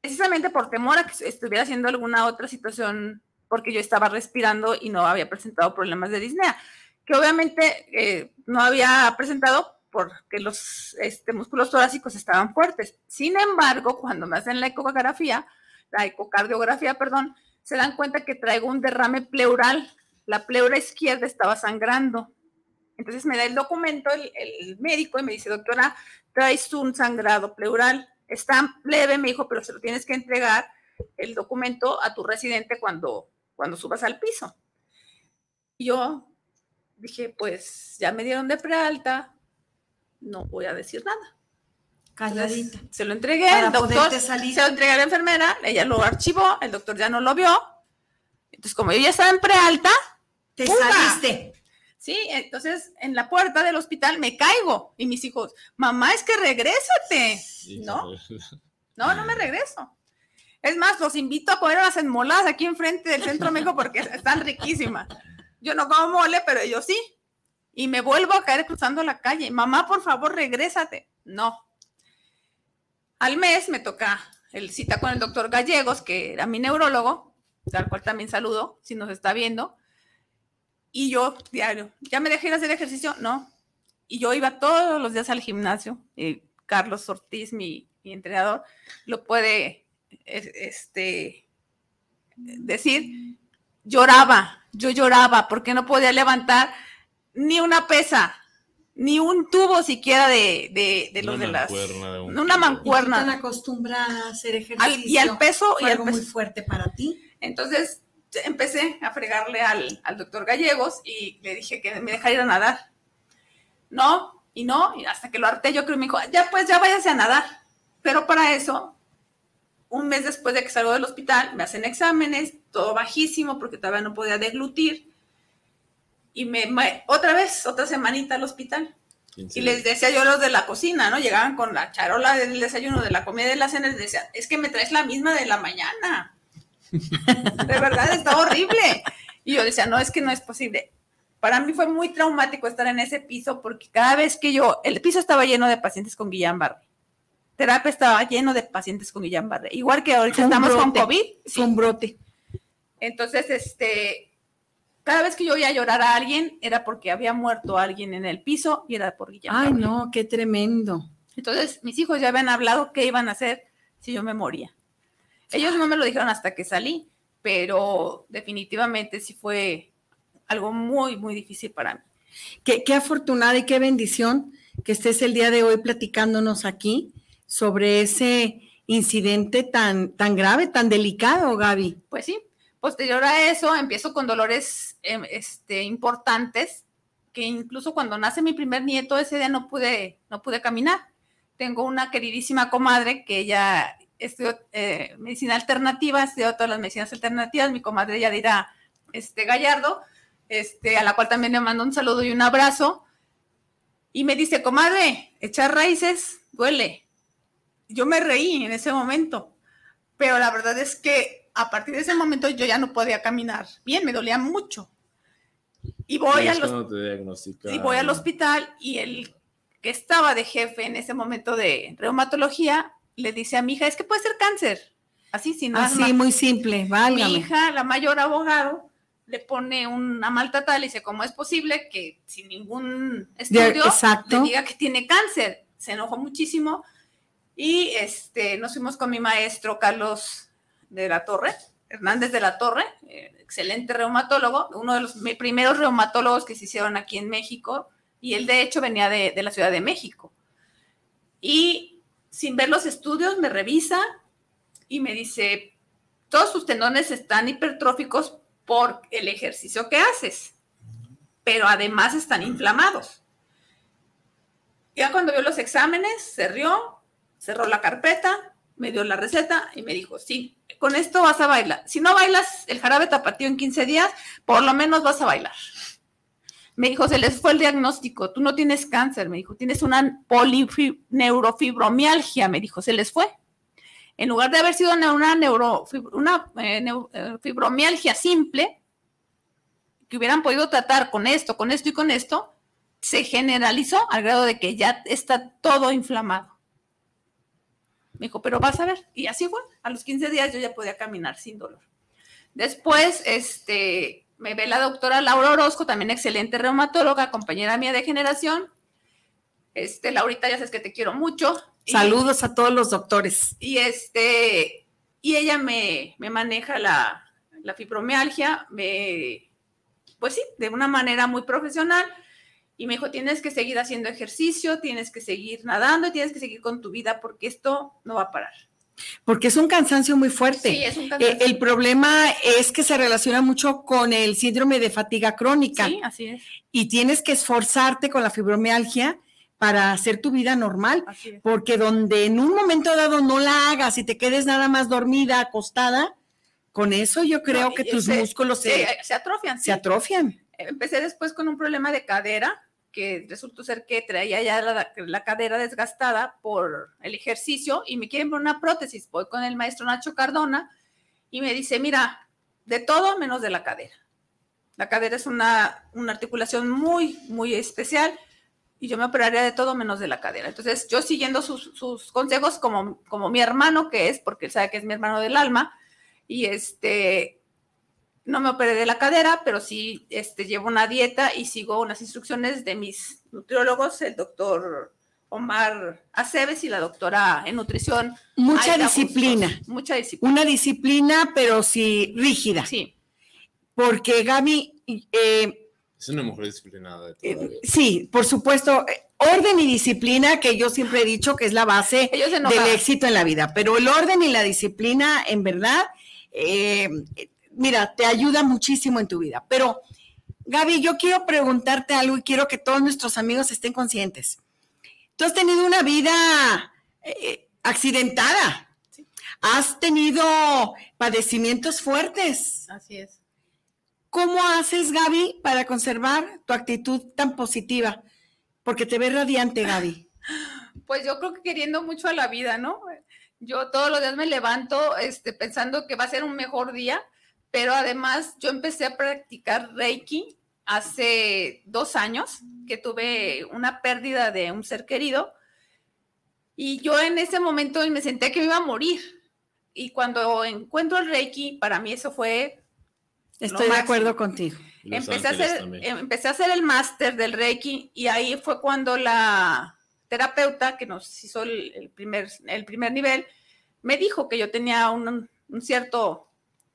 precisamente por temor a que estuviera haciendo alguna otra situación, porque yo estaba respirando y no había presentado problemas de disnea, que obviamente eh, no había presentado porque los este, músculos torácicos estaban fuertes. Sin embargo, cuando me hacen la ecografía, la ecocardiografía, perdón, se dan cuenta que traigo un derrame pleural. La pleura izquierda estaba sangrando. Entonces me da el documento el, el médico y me dice, doctora, traes un sangrado pleural. Está leve, me dijo, pero se lo tienes que entregar el documento a tu residente cuando, cuando subas al piso. Y yo dije, pues ya me dieron de prealta, no voy a decir nada. calladita. Entonces, se lo entregué, Para el doctor salir. se lo entregué a la enfermera, ella lo archivó, el doctor ya no lo vio. Entonces, como yo ya estaba en prealta, Te saliste. sí, entonces en la puerta del hospital me caigo y mis hijos, mamá, es que regrésate. ¿No? No, no me regreso. Es más, los invito a comer unas enmoladas aquí enfrente del centro México porque están riquísimas. Yo no como mole, pero ellos sí. Y me vuelvo a caer cruzando la calle. Mamá, por favor, regrésate. No. Al mes me toca el cita con el doctor Gallegos, que era mi neurólogo, al cual también saludo, si nos está viendo. Y yo, diario, ¿ya me dejé ir a hacer ejercicio? No. Y yo iba todos los días al gimnasio. Y Carlos Ortiz, mi, mi entrenador, lo puede es- este, decir. Lloraba, yo lloraba porque no podía levantar ni una pesa, ni un tubo siquiera de, de, de los Una de las. mancuerna de un Una. Y mancuerna. acostumbrada a hacer ejercicio. Al- y al peso, y fue al algo muy peso. fuerte para ti. Entonces empecé a fregarle al, al doctor Gallegos y le dije que me dejara ir a nadar. No, y no, y hasta que lo harté, yo creo que me dijo, ya pues, ya váyase a nadar. Pero para eso, un mes después de que salgo del hospital, me hacen exámenes, todo bajísimo porque todavía no podía deglutir. Y me, me- otra vez, otra semanita al hospital. Y les decía yo a los de la cocina, ¿no? Llegaban con la charola del desayuno, de la comida y de la cena, y les decía, es que me traes la misma de la mañana. De verdad, está horrible. Y yo decía, no, es que no es posible. Para mí fue muy traumático estar en ese piso porque cada vez que yo, el piso estaba lleno de pacientes con Guillain-Barré. Terapia estaba lleno de pacientes con Guillain-Barré. Igual que ahorita estamos con. COVID. sí. Un brote. Entonces, este, cada vez que yo oía llorar a alguien era porque había muerto alguien en el piso y era por Guillain-Barré. Ay, no, qué tremendo. Entonces, mis hijos ya habían hablado qué iban a hacer si yo me moría. Ellos no me lo dijeron hasta que salí, pero definitivamente sí fue algo muy, muy difícil para mí. Qué, qué afortunada y qué bendición que estés el día de hoy platicándonos aquí sobre ese incidente tan, tan grave, tan delicado, Gaby. Pues sí, posterior a eso empiezo con dolores em, este, importantes, que incluso cuando nace mi primer nieto ese día no pude, no pude caminar. Tengo una queridísima comadre que ella estudió eh, medicina alternativa, estudió todas las medicinas alternativas, mi comadre Yadira este, Gallardo, este, a la cual también le mando un saludo y un abrazo. Y me dice, comadre, echar raíces duele. Yo me reí en ese momento, pero la verdad es que a partir de ese momento yo ya no podía caminar bien, me dolía mucho. Y voy, al, y voy al hospital y el que estaba de jefe en ese momento de reumatología le dice a mi hija, es que puede ser cáncer. Así, sin nada Así, muy simple, Mi válgame. hija, la mayor abogado, le pone una malta tal y dice, ¿cómo es posible que sin ningún estudio exacto. le diga que tiene cáncer? Se enojó muchísimo y este, nos fuimos con mi maestro Carlos de la Torre, Hernández de la Torre, eh, excelente reumatólogo, uno de los primeros reumatólogos que se hicieron aquí en México, Y él de hecho venía de, de la Ciudad de México. Y sin ver los estudios me revisa y me dice, todos sus tendones están hipertróficos por el ejercicio que haces, pero además están inflamados. Ya cuando vio los exámenes, se rió, cerró la carpeta, me dio la receta y me dijo, sí, con esto vas a bailar. Si no bailas el jarabe tapatío en 15 días, por lo menos vas a bailar. Me dijo, se les fue el diagnóstico, tú no tienes cáncer, me dijo, tienes una neurofibromialgia, me dijo, se les fue. En lugar de haber sido una, neuro, una eh, eh, simple, que hubieran podido tratar con esto, con esto y con esto, se generalizó al grado de que ya está todo inflamado. Me dijo, pero vas a ver. Y así fue. A los 15 días yo ya podía caminar sin dolor. Después, este, me ve la doctora Laura Orozco, también excelente reumatóloga, compañera mía de generación. Este, Laurita, ya sabes que te quiero mucho. Y- Saludos a todos los doctores. y este, y ella me, me maneja la, la fibromialgia, me, pues sí, de una manera muy profesional. Y me dijo, tienes que seguir haciendo ejercicio, tienes que seguir nadando y tienes que seguir con tu vida porque esto no va a parar. Porque es un cansancio muy fuerte. Sí, es un Eh, cansancio. el problema es que se relaciona mucho con el síndrome de fatiga crónica Sí, así es, y tienes que esforzarte con la fibromialgia para hacer tu vida normal, porque donde en un momento dado no la hagas y te quedes nada más dormida, acostada, con eso yo creo No, que tus se- músculos se, Se, se atrofian. se sí. atrofian. Empecé después con un problema de cadera, que resultó ser que traía ya la, cadera desgastada por el ejercicio y me quieren poner una prótesis. Voy con el maestro Nacho Cardona y me dice, mira, de todo menos de la cadera. La cadera es una, una articulación muy, muy especial y yo me operaría de todo menos de la cadera. Entonces, yo siguiendo sus, sus consejos como, como mi hermano que es, porque él sabe que es mi hermano del alma, y este, no me operé de la cadera, pero sí este, llevo una dieta y sigo unas instrucciones de mis nutriólogos, el doctor Omar Aceves y la doctora en nutrición. Mucha Aida disciplina, Bustos. Mucha disciplina. una disciplina, pero sí rígida, Sí, porque Gaby, eh, Es una mujer disciplinada de eh, sí, por supuesto, eh, orden y disciplina, que yo siempre he dicho que es la base del éxito en la vida, pero el orden y la disciplina, en verdad, eh, mira, te ayuda muchísimo en tu vida. Pero, Gaby, yo quiero preguntarte algo y quiero que todos nuestros amigos estén conscientes. Tú has tenido una vida eh, accidentada. Has tenido padecimientos fuertes. Así es. ¿Cómo haces, Gaby, para conservar tu actitud tan positiva? Porque te ves radiante, Gaby. Pues yo creo que queriendo mucho a la vida, ¿no? Yo todos los días me levanto este, pensando que va a ser un mejor día, pero además yo empecé a practicar Reiki hace dos años, que tuve una pérdida de un ser querido, y yo en ese momento me senté que me iba a morir. Y cuando encuentro el Reiki, para mí eso fue Estoy de acuerdo contigo. Los empecé a, hacer, también. em- empecé a hacer el máster del Reiki y ahí fue cuando la terapeuta que nos hizo el, el primer, el primer nivel me dijo que yo tenía un, un cierto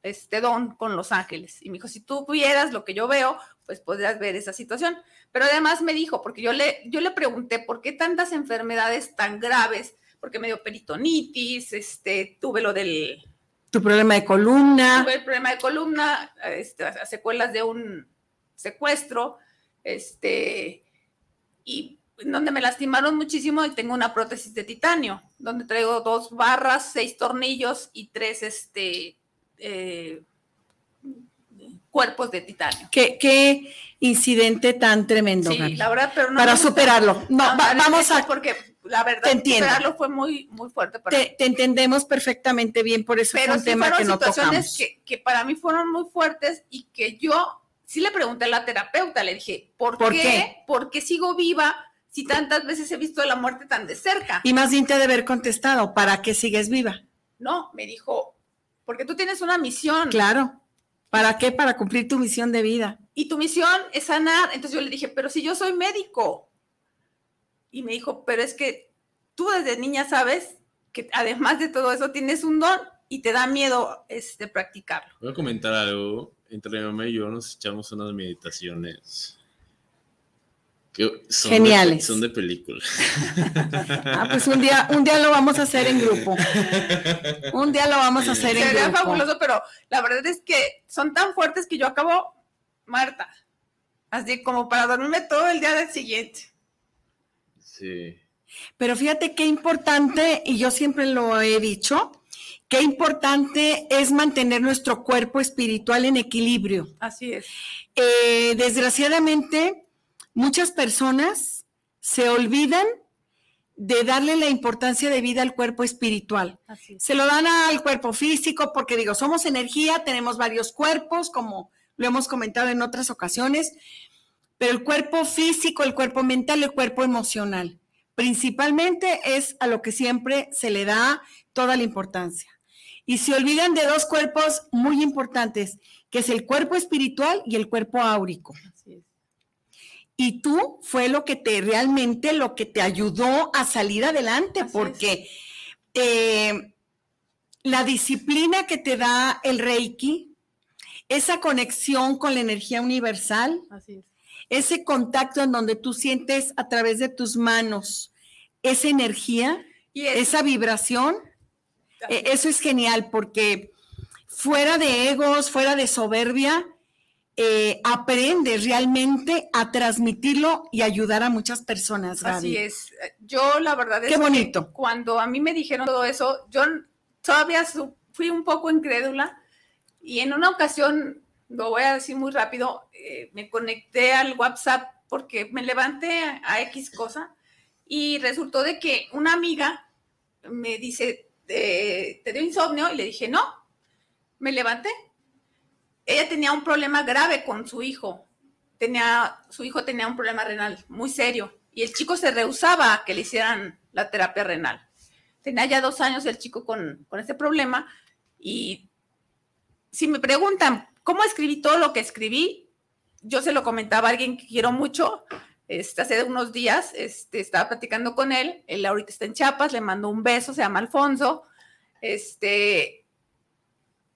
este don con los ángeles. Y me dijo, si tú vieras lo que yo veo, pues podrías ver esa situación. Pero además me dijo, porque yo le, yo le pregunté, ¿por qué tantas enfermedades tan graves? Porque me dio peritonitis, este, tuve lo del Tu problema de columna. tuve el problema de columna, este, secuelas de un secuestro, este, y donde me lastimaron muchísimo y tengo una prótesis de titanio, donde traigo dos barras, seis tornillos y tres, este, eh, cuerpos de titanio. ¿Qué, qué incidente tan tremendo, Sí, Gaby. la verdad, pero no Para superarlo. No, va- vamos a. porque la verdad, Te entiendo. superarlo fue muy, muy fuerte para mí. Te, te entendemos perfectamente bien, por eso pero es un sí tema fueron que no situaciones que, que para mí fueron muy fuertes y que yo sí le pregunté a la terapeuta, le dije, ¿por, ¿Por qué? qué? ¿Por qué sigo viva si tantas veces he visto la muerte tan de cerca? Y más bien te de haber contestado, ¿para qué sigues viva? No, me dijo, porque tú tienes una misión Claro. ¿Para qué? Para cumplir tu misión de vida. y tu misión es sanar. Entonces yo le dije, pero si yo soy médico. Y me dijo, pero es que tú desde niña sabes que además de todo eso tienes un don y te da miedo este, practicarlo. Voy a comentar algo. Entre mi mamá y yo nos echamos unas meditaciones Que son Geniales. De, son de película. Ah, pues un día, un día lo vamos a hacer en grupo. Un día lo vamos a hacer en Sería grupo. fabuloso, pero la verdad es que son tan fuertes que yo acabo muerta. Así como para dormirme todo el día del siguiente. Sí. Pero fíjate qué importante, y yo siempre lo he dicho, qué importante es mantener nuestro cuerpo espiritual en equilibrio. Así es. Eh, desgraciadamente, muchas personas se olvidan de darle la importancia de vida al cuerpo espiritual. Es. Se lo dan al cuerpo físico porque digo, somos energía, tenemos varios cuerpos, como lo hemos comentado en otras ocasiones, pero el cuerpo físico, el cuerpo mental, el cuerpo emocional, principalmente es a lo que siempre se le da toda la importancia. Y se olvidan de dos cuerpos muy importantes, que es el cuerpo espiritual y el cuerpo áurico. Así es. Y tú fue lo que te realmente, lo que te ayudó a salir adelante, Así porque eh, la disciplina que te da el Reiki, esa conexión con la energía universal, Así es. ese contacto en donde tú sientes a través de tus manos esa energía, Y es- esa vibración, eh, eso es genial porque fuera de egos, fuera de soberbia, eh, aprendes realmente a transmitirlo y ayudar a muchas personas, Gaby. Así es. Yo la verdad es Qué que bonito. cuando a mí me dijeron todo eso, yo todavía fui un poco incrédula y en una ocasión, lo voy a decir muy rápido, eh, me conecté al WhatsApp porque me levanté a, a X cosa y resultó de que una amiga me dice, eh, ¿te dio insomnio? Y le dije, no, me levanté. Ella tenía un problema grave con su hijo. Tenía, su hijo tenía un problema renal muy serio y el chico se rehusaba a que le hicieran la terapia renal. Tenía ya dos años el chico con, con este problema y si me preguntan cómo escribí todo lo que escribí, yo se lo comentaba a alguien que quiero mucho. Este, hace unos días este, estaba platicando con él, él ahorita está en Chiapas, le mando un beso, se llama Alfonso, este,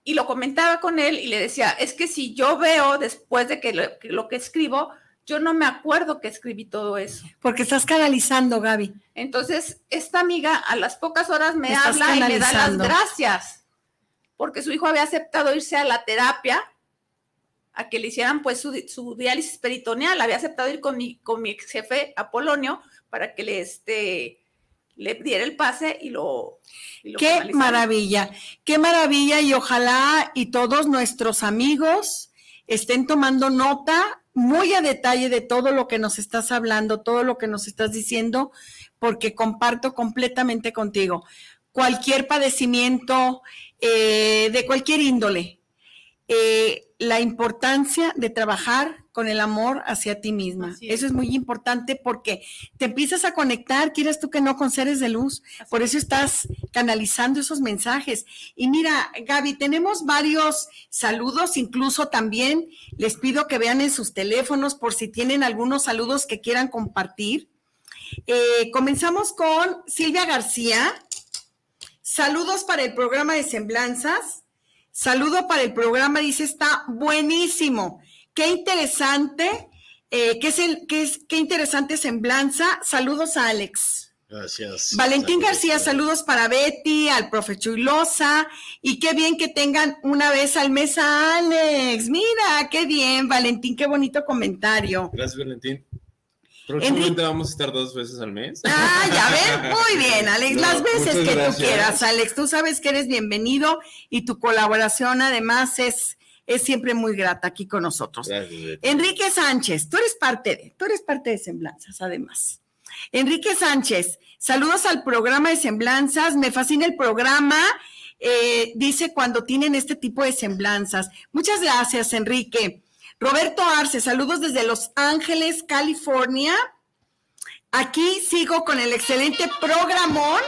y lo comentaba con él y le decía, es que si yo veo después de que lo que, lo que escribo, yo no me acuerdo que escribí todo eso. Porque estás canalizando, Gaby. Entonces, esta amiga a las pocas horas me habla y me da las gracias, porque su hijo había aceptado irse a la terapia, a que le hicieran pues su, su diálisis peritoneal, había aceptado ir con mi, con mi ex jefe Apolonio para que le, este, le diera el pase y lo... y lo Qué maravilla, qué maravilla y ojalá y todos nuestros amigos estén tomando nota muy a detalle de todo lo que nos estás hablando, todo lo que nos estás diciendo, porque comparto completamente contigo. Cualquier padecimiento eh, de cualquier índole, eh, la importancia de trabajar con el amor hacia ti misma. Es. Eso es muy importante porque te empiezas a conectar, quieres tú que no, con seres de luz. Así Por eso estás canalizando esos mensajes. Y mira, Gaby, tenemos varios saludos, incluso también les pido que vean en sus teléfonos por si tienen algunos saludos que quieran compartir. Eh, comenzamos con Silvia García. Saludos para el programa de Semblanzas. Saludo para el programa, dice, está buenísimo. Qué interesante, eh, qué, qué qué interesante semblanza. Saludos a Alex. Gracias. Valentín. García, saludos para Betty, al profe Chuilosa, y qué bien que tengan una vez al mes a Alex. Mira, qué bien, Valentín, qué bonito comentario. Gracias, Valentín. Próximamente vamos a estar dos veces al mes. Ah, ya ven, muy bien, Alex, No, las veces que tú quieras, Alex. Tú sabes que eres bienvenido y tu colaboración además es, es siempre muy grata aquí con nosotros. Gracias. Enrique Sánchez, tú eres parte de, tú eres parte de Semblanzas, además. Enrique Sánchez, saludos al programa de Semblanzas, me fascina el programa, eh, dice cuando tienen este tipo de semblanzas. Muchas gracias, Enrique. Roberto Arce, saludos desde Los Ángeles, California. Aquí sigo con el excelente programón.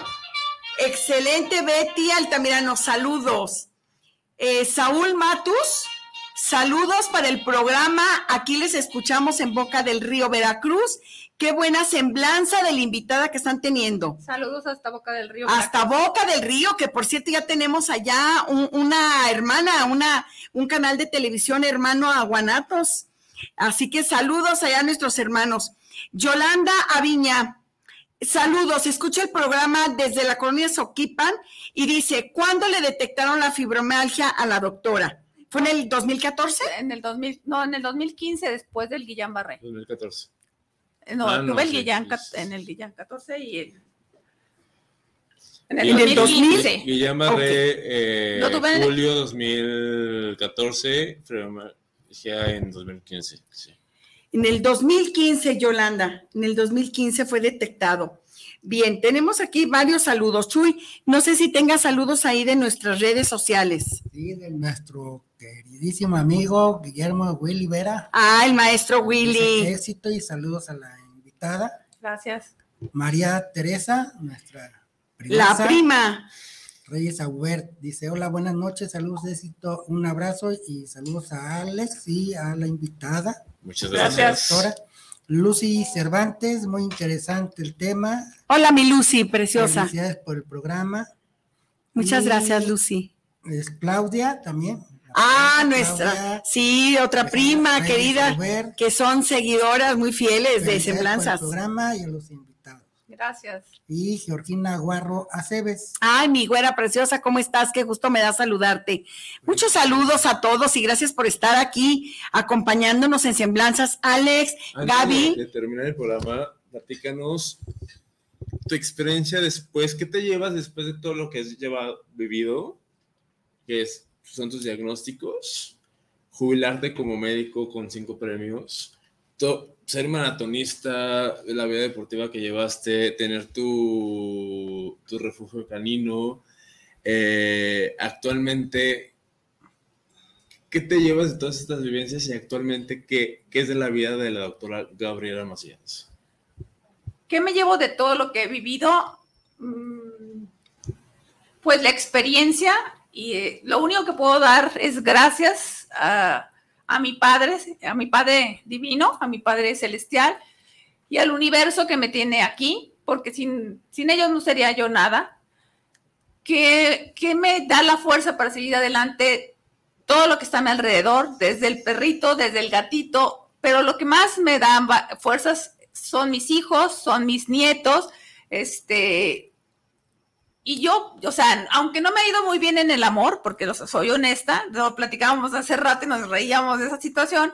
Excelente, Betty Altamirano, saludos. Eh, Saúl Matus, saludos para el programa. Aquí les escuchamos en Boca del Río, Veracruz. Qué buena semblanza de la invitada que están teniendo. Saludos hasta Boca del Río. Hasta Boca del Río, que por cierto ya tenemos allá un- una hermana, una, un canal de televisión hermano a Guanatos. Así que saludos allá a nuestros hermanos. Yolanda Aviña, saludos, escucha el programa desde la colonia Soquipan y dice, ¿cuándo le detectaron la fibromialgia a la doctora? ¿Fue en el 2014? En el 2000, no, en el 2015, después del Guillán Barré. 2014. No, Ah, no, tuve el sí, Guillán, en el Guillán 14 y el... En ¿Y en el 2015. Guillán Barré, eh, Lo tuve en- julio 2014, fibromialgia en 2015. Sí. En el 2015, Yolanda, en el 2015 fue detectado. Bien, tenemos aquí varios saludos. Chuy, no sé si tengas saludos ahí de nuestras redes sociales. Sí, de nuestro queridísimo amigo Guillermo Willy Vera. Ah, el maestro Willy. éxito y saludos a la invitada. Gracias. María Teresa, nuestra La primasa. prima. Reyes Aubert dice, hola, buenas noches, saludos, éxito, un abrazo y saludos a Alex y a la invitada, Muchas la gracias. Gracias. doctora. Lucy Cervantes, muy interesante el tema. Hola, mi Lucy, preciosa. Felicidades por el programa. Muchas Y gracias, Lucy. Es Claudia también. Ah, Claudia, nuestra, sí, otra prima querida, que son seguidoras muy fieles de por el semblanzas. programa y a los invitados. Gracias. Y Georgina Guarro Aceves. Ay, mi güera preciosa, ¿cómo estás? Qué gusto me da saludarte. Muchos saludos a todos y gracias por estar aquí acompañándonos en Semblanzas. Alex, Antes Gaby. De, de terminar el programa, platícanos tu experiencia después. ¿Qué te llevas después de todo lo que has llevado, vivido? Que es, son tus diagnósticos, jubilarte como médico con cinco premios, to- ser maratonista, la vida deportiva que llevaste, tener tu, tu refugio canino. eh, actualmente, ¿qué te llevas de todas estas vivencias y actualmente qué, qué es de la vida de la doctora Gabriela Macías? ¿Qué me llevo de todo lo que he vivido? Mm, Pues la experiencia y eh, lo único que puedo dar es gracias a, a mi Padre, a mi Padre divino, a mi Padre celestial y al universo que me tiene aquí, porque sin, sin ellos no sería yo nada. Que, que me da la fuerza para seguir adelante todo lo que está a mi alrededor, desde el perrito, desde el gatito, pero lo que más me da fuerzas son mis hijos, son mis nietos, este, y yo, o sea, aunque no me ha ido muy bien en el amor, porque lo- soy honesta, lo platicábamos hace rato y nos reíamos de esa situación,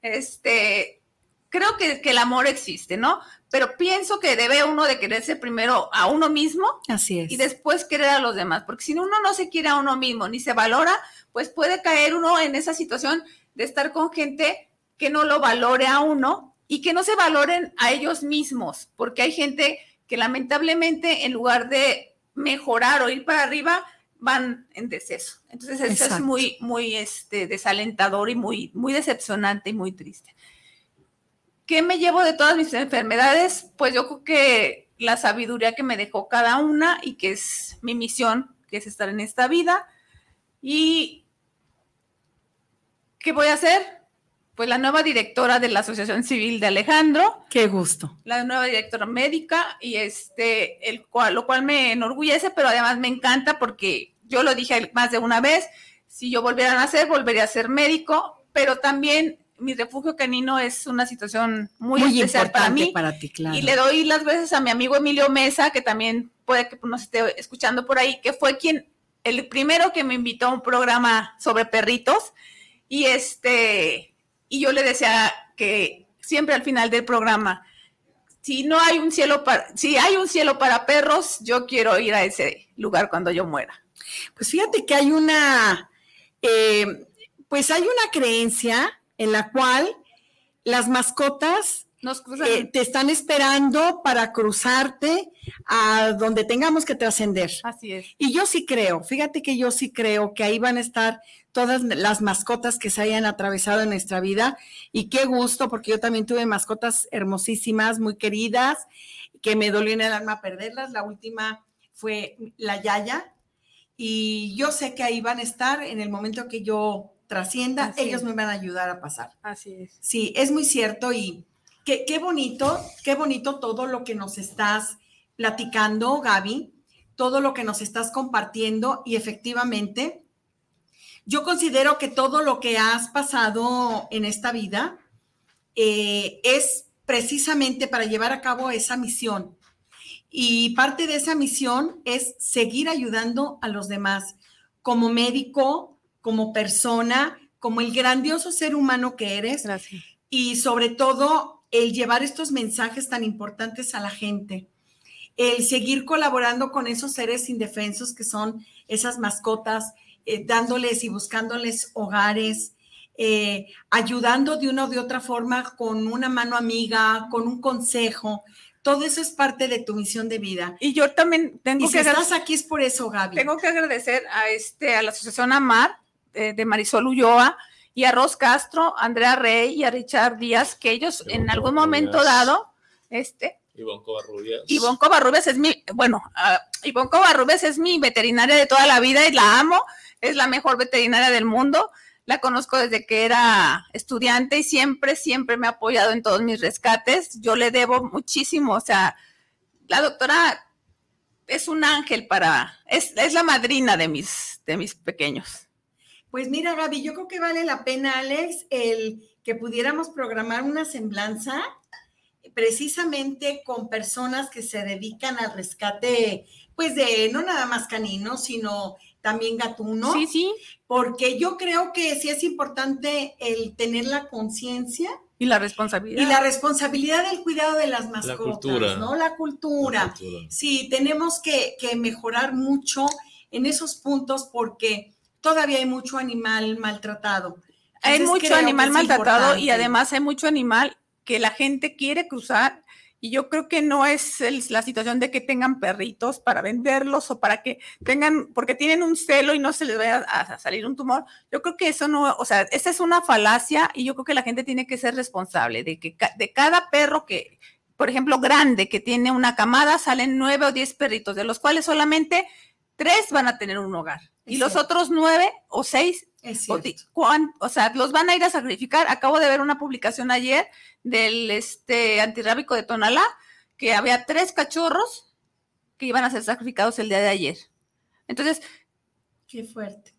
este, creo que, que el amor existe, ¿no? Pero pienso que debe uno de quererse primero a uno mismo Así es. y después querer a los demás, porque si uno no se quiere a uno mismo ni se valora, pues puede caer uno en esa situación de estar con gente que no lo valore a uno y que no se valoren a ellos mismos, porque hay gente que lamentablemente en lugar de mejorar o ir para arriba, van en deceso. Entonces eso es muy, muy este, desalentador y muy, muy decepcionante y muy triste. ¿Qué me llevo de todas mis enfermedades? Pues yo creo que la sabiduría que me dejó cada una y que es mi misión, que es estar en esta vida. ¿Y qué voy a hacer? Pues la nueva directora de la Asociación Civil de Alejandro, Qué gusto. la nueva directora médica y este, el cual, lo cual me enorgullece, pero además me encanta porque yo lo dije más de una vez, si yo volviera a nacer, volvería a ser médico, pero también mi refugio canino es una situación muy, Muy, especial para mí. para ti, claro. Y le doy las gracias a mi amigo Emilio Mesa, que también puede que nos esté escuchando por ahí, que fue quien, el primero que me invitó a un programa sobre perritos. Y este, y yo le decía que siempre al final del programa, si no hay un cielo para, si hay un cielo para perros, yo quiero ir a ese lugar cuando yo muera. Pues fíjate que hay una, eh, pues hay una creencia en la cual las mascotas Nos eh, te están esperando para cruzarte a donde tengamos que trascender. Así es. Y yo sí creo, fíjate que yo sí creo que ahí van a estar todas las mascotas que se hayan atravesado en nuestra vida. Y qué gusto, porque yo también tuve mascotas hermosísimas, muy queridas, que me dolió en el alma perderlas. La última fue la Yaya. Y yo sé que ahí van a estar en el momento que yo trascienda, Así ellos es. me van a ayudar a pasar. Así es. Sí, es muy cierto y qué, qué bonito, qué bonito todo lo que nos estás platicando, Gaby, todo lo que nos estás compartiendo y efectivamente, yo considero que todo lo que has pasado en esta vida eh, es precisamente para llevar a cabo esa misión. Y parte de esa misión es seguir ayudando a los demás como médico, como persona, como el grandioso ser humano que eres. Gracias. Y sobre todo, el llevar estos mensajes tan importantes a la gente. El seguir colaborando con esos seres indefensos que son esas mascotas, eh, dándoles y buscándoles hogares, eh, ayudando de una o de otra forma con una mano amiga, con un consejo. Todo eso es parte de tu misión de vida. Y yo también tengo Y si que estás aquí es por eso, Gaby. Tengo que agradecer a este a la Asociación Amar eh, de Marisol Ulloa y a Ros Castro, Andrea Rey y a Richard Díaz, que ellos Ivonne en algún momento dado, este, Ivonne Covarrubias. Ivonne Covarrubias es mi, bueno, ah, Ivonne Covarrubias es mi veterinaria de toda la vida y la amo, es la mejor veterinaria del mundo. La conozco desde que era estudiante y siempre, siempre me ha apoyado en todos mis rescates. Yo le debo muchísimo, o sea, la doctora es un ángel para, es, es la madrina de mis, de mis pequeños. Pues mira, Gaby, yo creo que vale la pena, Alex, el que pudiéramos programar una semblanza precisamente con personas que se dedican al rescate, pues de no nada más caninos, sino también gatunos. Sí, sí. Porque yo creo que sí es importante el tener la conciencia Y la responsabilidad. y la responsabilidad del cuidado de las mascotas, cultura. ¿no? La cultura. La cultura. Sí, tenemos que, que mejorar mucho en esos puntos porque todavía hay mucho animal maltratado. hay mucho animal maltratado y además hay mucho animal que la gente quiere cruzar y yo creo que no es el- la situación de que tengan perritos para venderlos o para que tengan, porque tienen un celo y no se les vaya a, a salir un tumor. Yo creo que eso no, o sea, esa es una falacia y yo creo que la gente tiene que ser responsable de que ca- de cada perro que, por ejemplo, grande, que tiene una camada, salen nueve o diez perritos, de los cuales solamente tres van a tener un hogar. Y los otros nueve o seis Es o, sea, los van a ir a sacrificar. Acabo de ver una publicación ayer del este antirrábico de Tonalá, que había tres cachorros que iban a ser sacrificados el día de ayer. Entonces, Qué fuerte.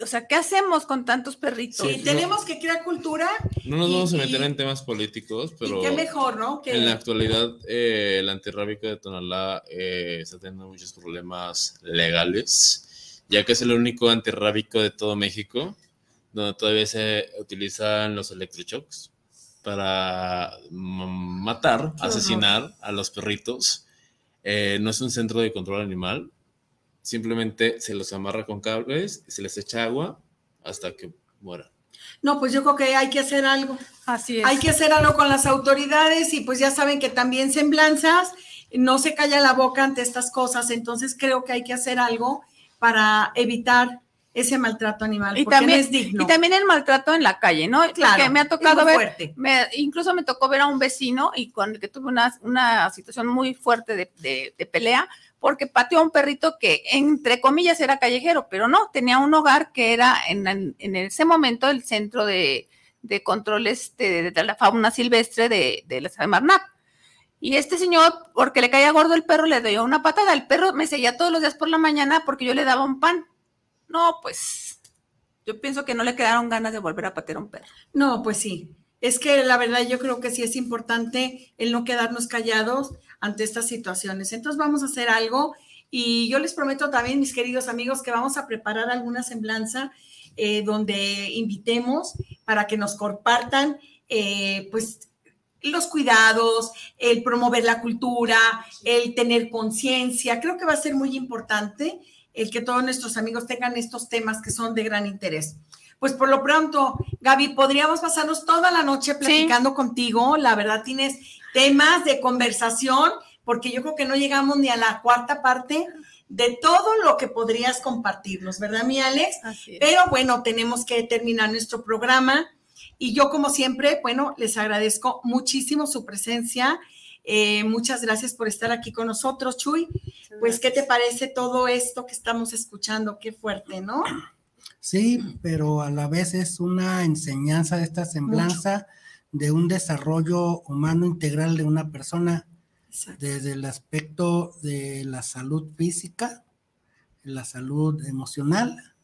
o sea, ¿qué hacemos con tantos perritos? Sí, no. tenemos que crear cultura No nos Y- vamos a y- meter en temas políticos, pero y qué mejor, ¿no? Que en la actualidad eh, el antirrábico de Tonalá eh, está teniendo muchos problemas legales, ya que es el único antirrábico de todo México donde todavía se utilizan los electroshocks para mm, matar, asesinar a los perritos. Eh, no es un centro de control animal, simplemente se los amarra con cables y se les echa agua hasta que mueran. No, pues yo creo que hay que hacer algo. Así es. Hay que hacer algo con las autoridades y pues ya saben que también semblanzas, no se calla la boca ante estas cosas, entonces creo que hay que hacer algo para evitar ese maltrato animal, y porque también, no es digno. y también el maltrato en la calle, ¿no? Claro, Porque me ha tocado ver, me- incluso me tocó ver a un vecino y con el que tuve una, una situación muy fuerte de, de- de pelea, porque pateó a un perrito que, entre comillas, era callejero, pero no, tenía un hogar que era en, en- en ese momento el centro de, de control este, de, la fauna silvestre de, de la Semarnat. Y este señor, porque le caía gordo el perro, le dio una patada. El perro me seguía todos los días por la mañana porque yo le daba un pan. No, pues yo pienso que no le quedaron ganas de volver a patear a un perro. No, pues sí. Es que la verdad yo creo que sí es importante el no quedarnos callados ante estas situaciones. Entonces vamos a hacer algo y yo les prometo también, mis queridos amigos, que vamos a preparar alguna semblanza eh, donde invitemos para que nos compartan, eh, pues, los cuidados, el promover la cultura, el tener conciencia. Creo que va a ser muy importante el que todos nuestros amigos tengan estos temas que son de gran interés. Pues por lo pronto, Gaby, podríamos pasarnos toda la noche platicando contigo. La verdad, tienes temas de conversación, porque yo creo que no llegamos ni a la cuarta parte de todo lo que podrías compartirnos, ¿verdad, mi Alex? Pero bueno, tenemos que terminar nuestro programa y yo como siempre, bueno, les agradezco muchísimo su presencia. Eh, muchas gracias por estar aquí con nosotros, Chuy. Pues, ¿qué te parece todo esto que estamos escuchando? Qué fuerte, ¿no? Sí, pero a la vez es una enseñanza de esta semblanza de un desarrollo humano integral de una persona desde el aspecto de la salud física, la salud emocional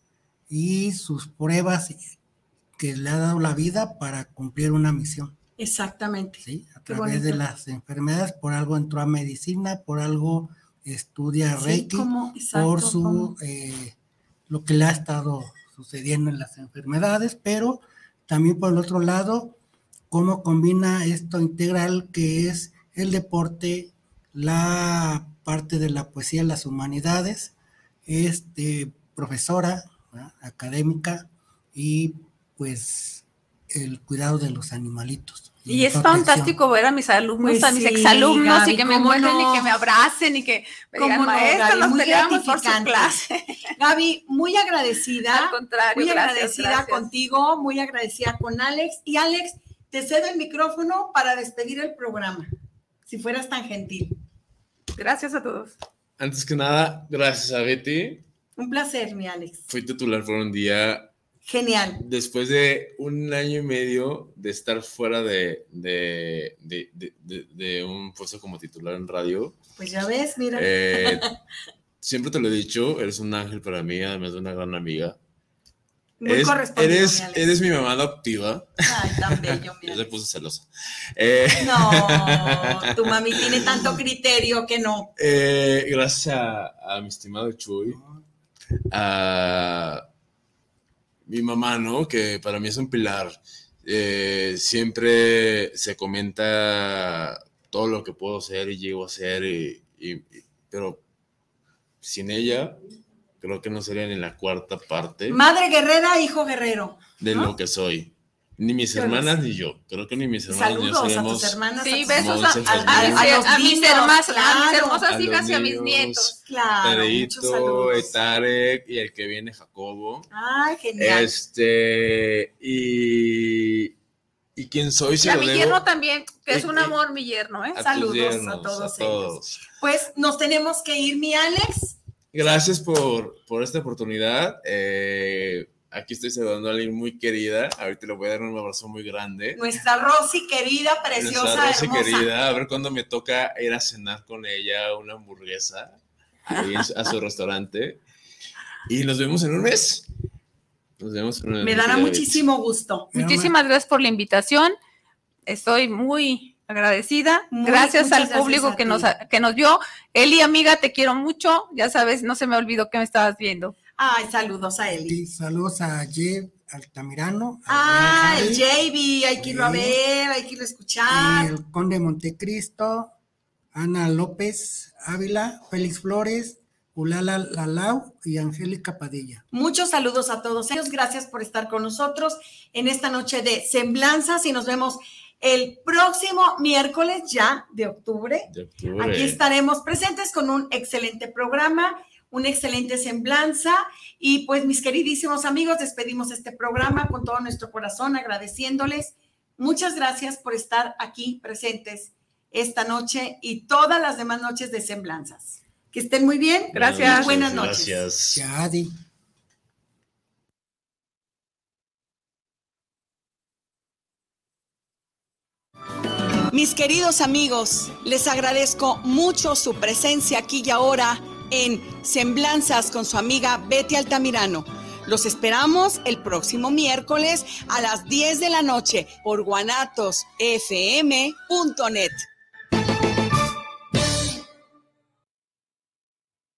y sus pruebas que le ha dado la vida para cumplir una misión. Exactamente. ¿sí? A través de las enfermedades, por algo entró a medicina, por algo estudia Sí, Reiki, por su eh, lo que le ha estado sucediendo en las enfermedades, pero también por el otro lado, cómo combina esto integral que es el deporte, la parte de la poesía, las humanidades, es de profesora, ¿verdad? académica y pues el cuidado de los animalitos. Y es protección. fantástico ver a mis alumnos, Pues a mis sí, exalumnos Gaby, y que me ¿cómo encuentren no? y que me abracen y que me ¿Cómo digan, no, maestra, Gaby? nos Muy peleamos por su clase. Gaby, muy agradecida. Al contrario, Muy gracias, agradecida gracias. contigo, muy agradecida con Alex. Y Alex, te cedo el micrófono para despedir el programa, si fueras tan gentil. Gracias a todos. Antes que nada, gracias a Betty. Un placer, mi Alex. Fui titular por un día Genial. después de un año y medio de estar fuera de, de, de, de- un puesto como titular en radio. Pues ya ves, mira. Eh, siempre te lo he dicho, eres un ángel para mí, además de una gran amiga. muy eres, eres, mi eres mi mamá adoptiva. Ay, tan bello, mi Ya se puso celosa. Eh, No, tu mami tiene tanto criterio que no. eh, gracias a, a mi estimado Chuy, a mi mamá, ¿no? Que para mí es un pilar. Eh, siempre se comenta todo lo que puedo hacer y llego a hacer, y, y- y- pero sin ella, creo que no sería ni la cuarta parte Madre guerrera, hijo guerrero. de lo que soy. Ni mis hermanas ni yo. Creo que ni mis hermanas ni yo Saludos a tus hermanas. Sí, a tus- besos a, a- a- Fernanda. a- los a mis hermosas hijas y a mis nietos. Claro, saludos. Tarek y el que viene Jacobo. Ay, genial. Este, y, y quién soy si Y a lo mi debo yerno también, que es un eh, amor, mi yerno, ¿eh? a saludos a todos a todos. Pues nos tenemos que ir, mi Alex. Gracias por, por esta oportunidad. Eh, aquí estoy saludando a alguien muy querida. Ahorita le voy a dar un abrazo muy grande. Nuestra Rosy querida, preciosa, Nuestra Rosy hermosa. querida, a ver cuándo me toca ir a cenar con ella una hamburguesa ahí a su restaurante. Y nos vemos en un mes. Nos vemos en un mes. Me dará muchísimo gusto. Muchísimas gracias por la invitación. Estoy muy agradecida. Muy- gracias al público que nos, que nos vio. Eli, amiga, te quiero mucho. Ya sabes, no se me olvidó que me estabas viendo. Ay, saludos a Eli. Saludos a Jeff Altamirano. al Ah, el Javi, JB, hay que irlo a ver, hay que irlo a y escuchar. el Conde Montecristo, Ana López Ávila, Félix Flores, Ulala Lalau y Angélica Padilla. Muchos saludos a todos ellos. Gracias por estar con nosotros en esta noche de semblanzas y nos vemos el próximo miércoles ya de octubre. De octubre. Aquí estaremos presentes con un excelente programa, una excelente semblanza. Y pues mis queridísimos amigos, despedimos este programa con todo nuestro corazón, agradeciéndoles. Muchas gracias por estar aquí presentes esta noche y todas las demás noches de semblanzas. Que estén muy bien. Gracias. Buenas noches. Gracias. Yadi. Mis queridos amigos, les agradezco mucho su presencia aquí y ahora en Semblanzas con su amiga Betty Altamirano. Los esperamos el próximo miércoles a las 10 de la noche por guanatosfm.net.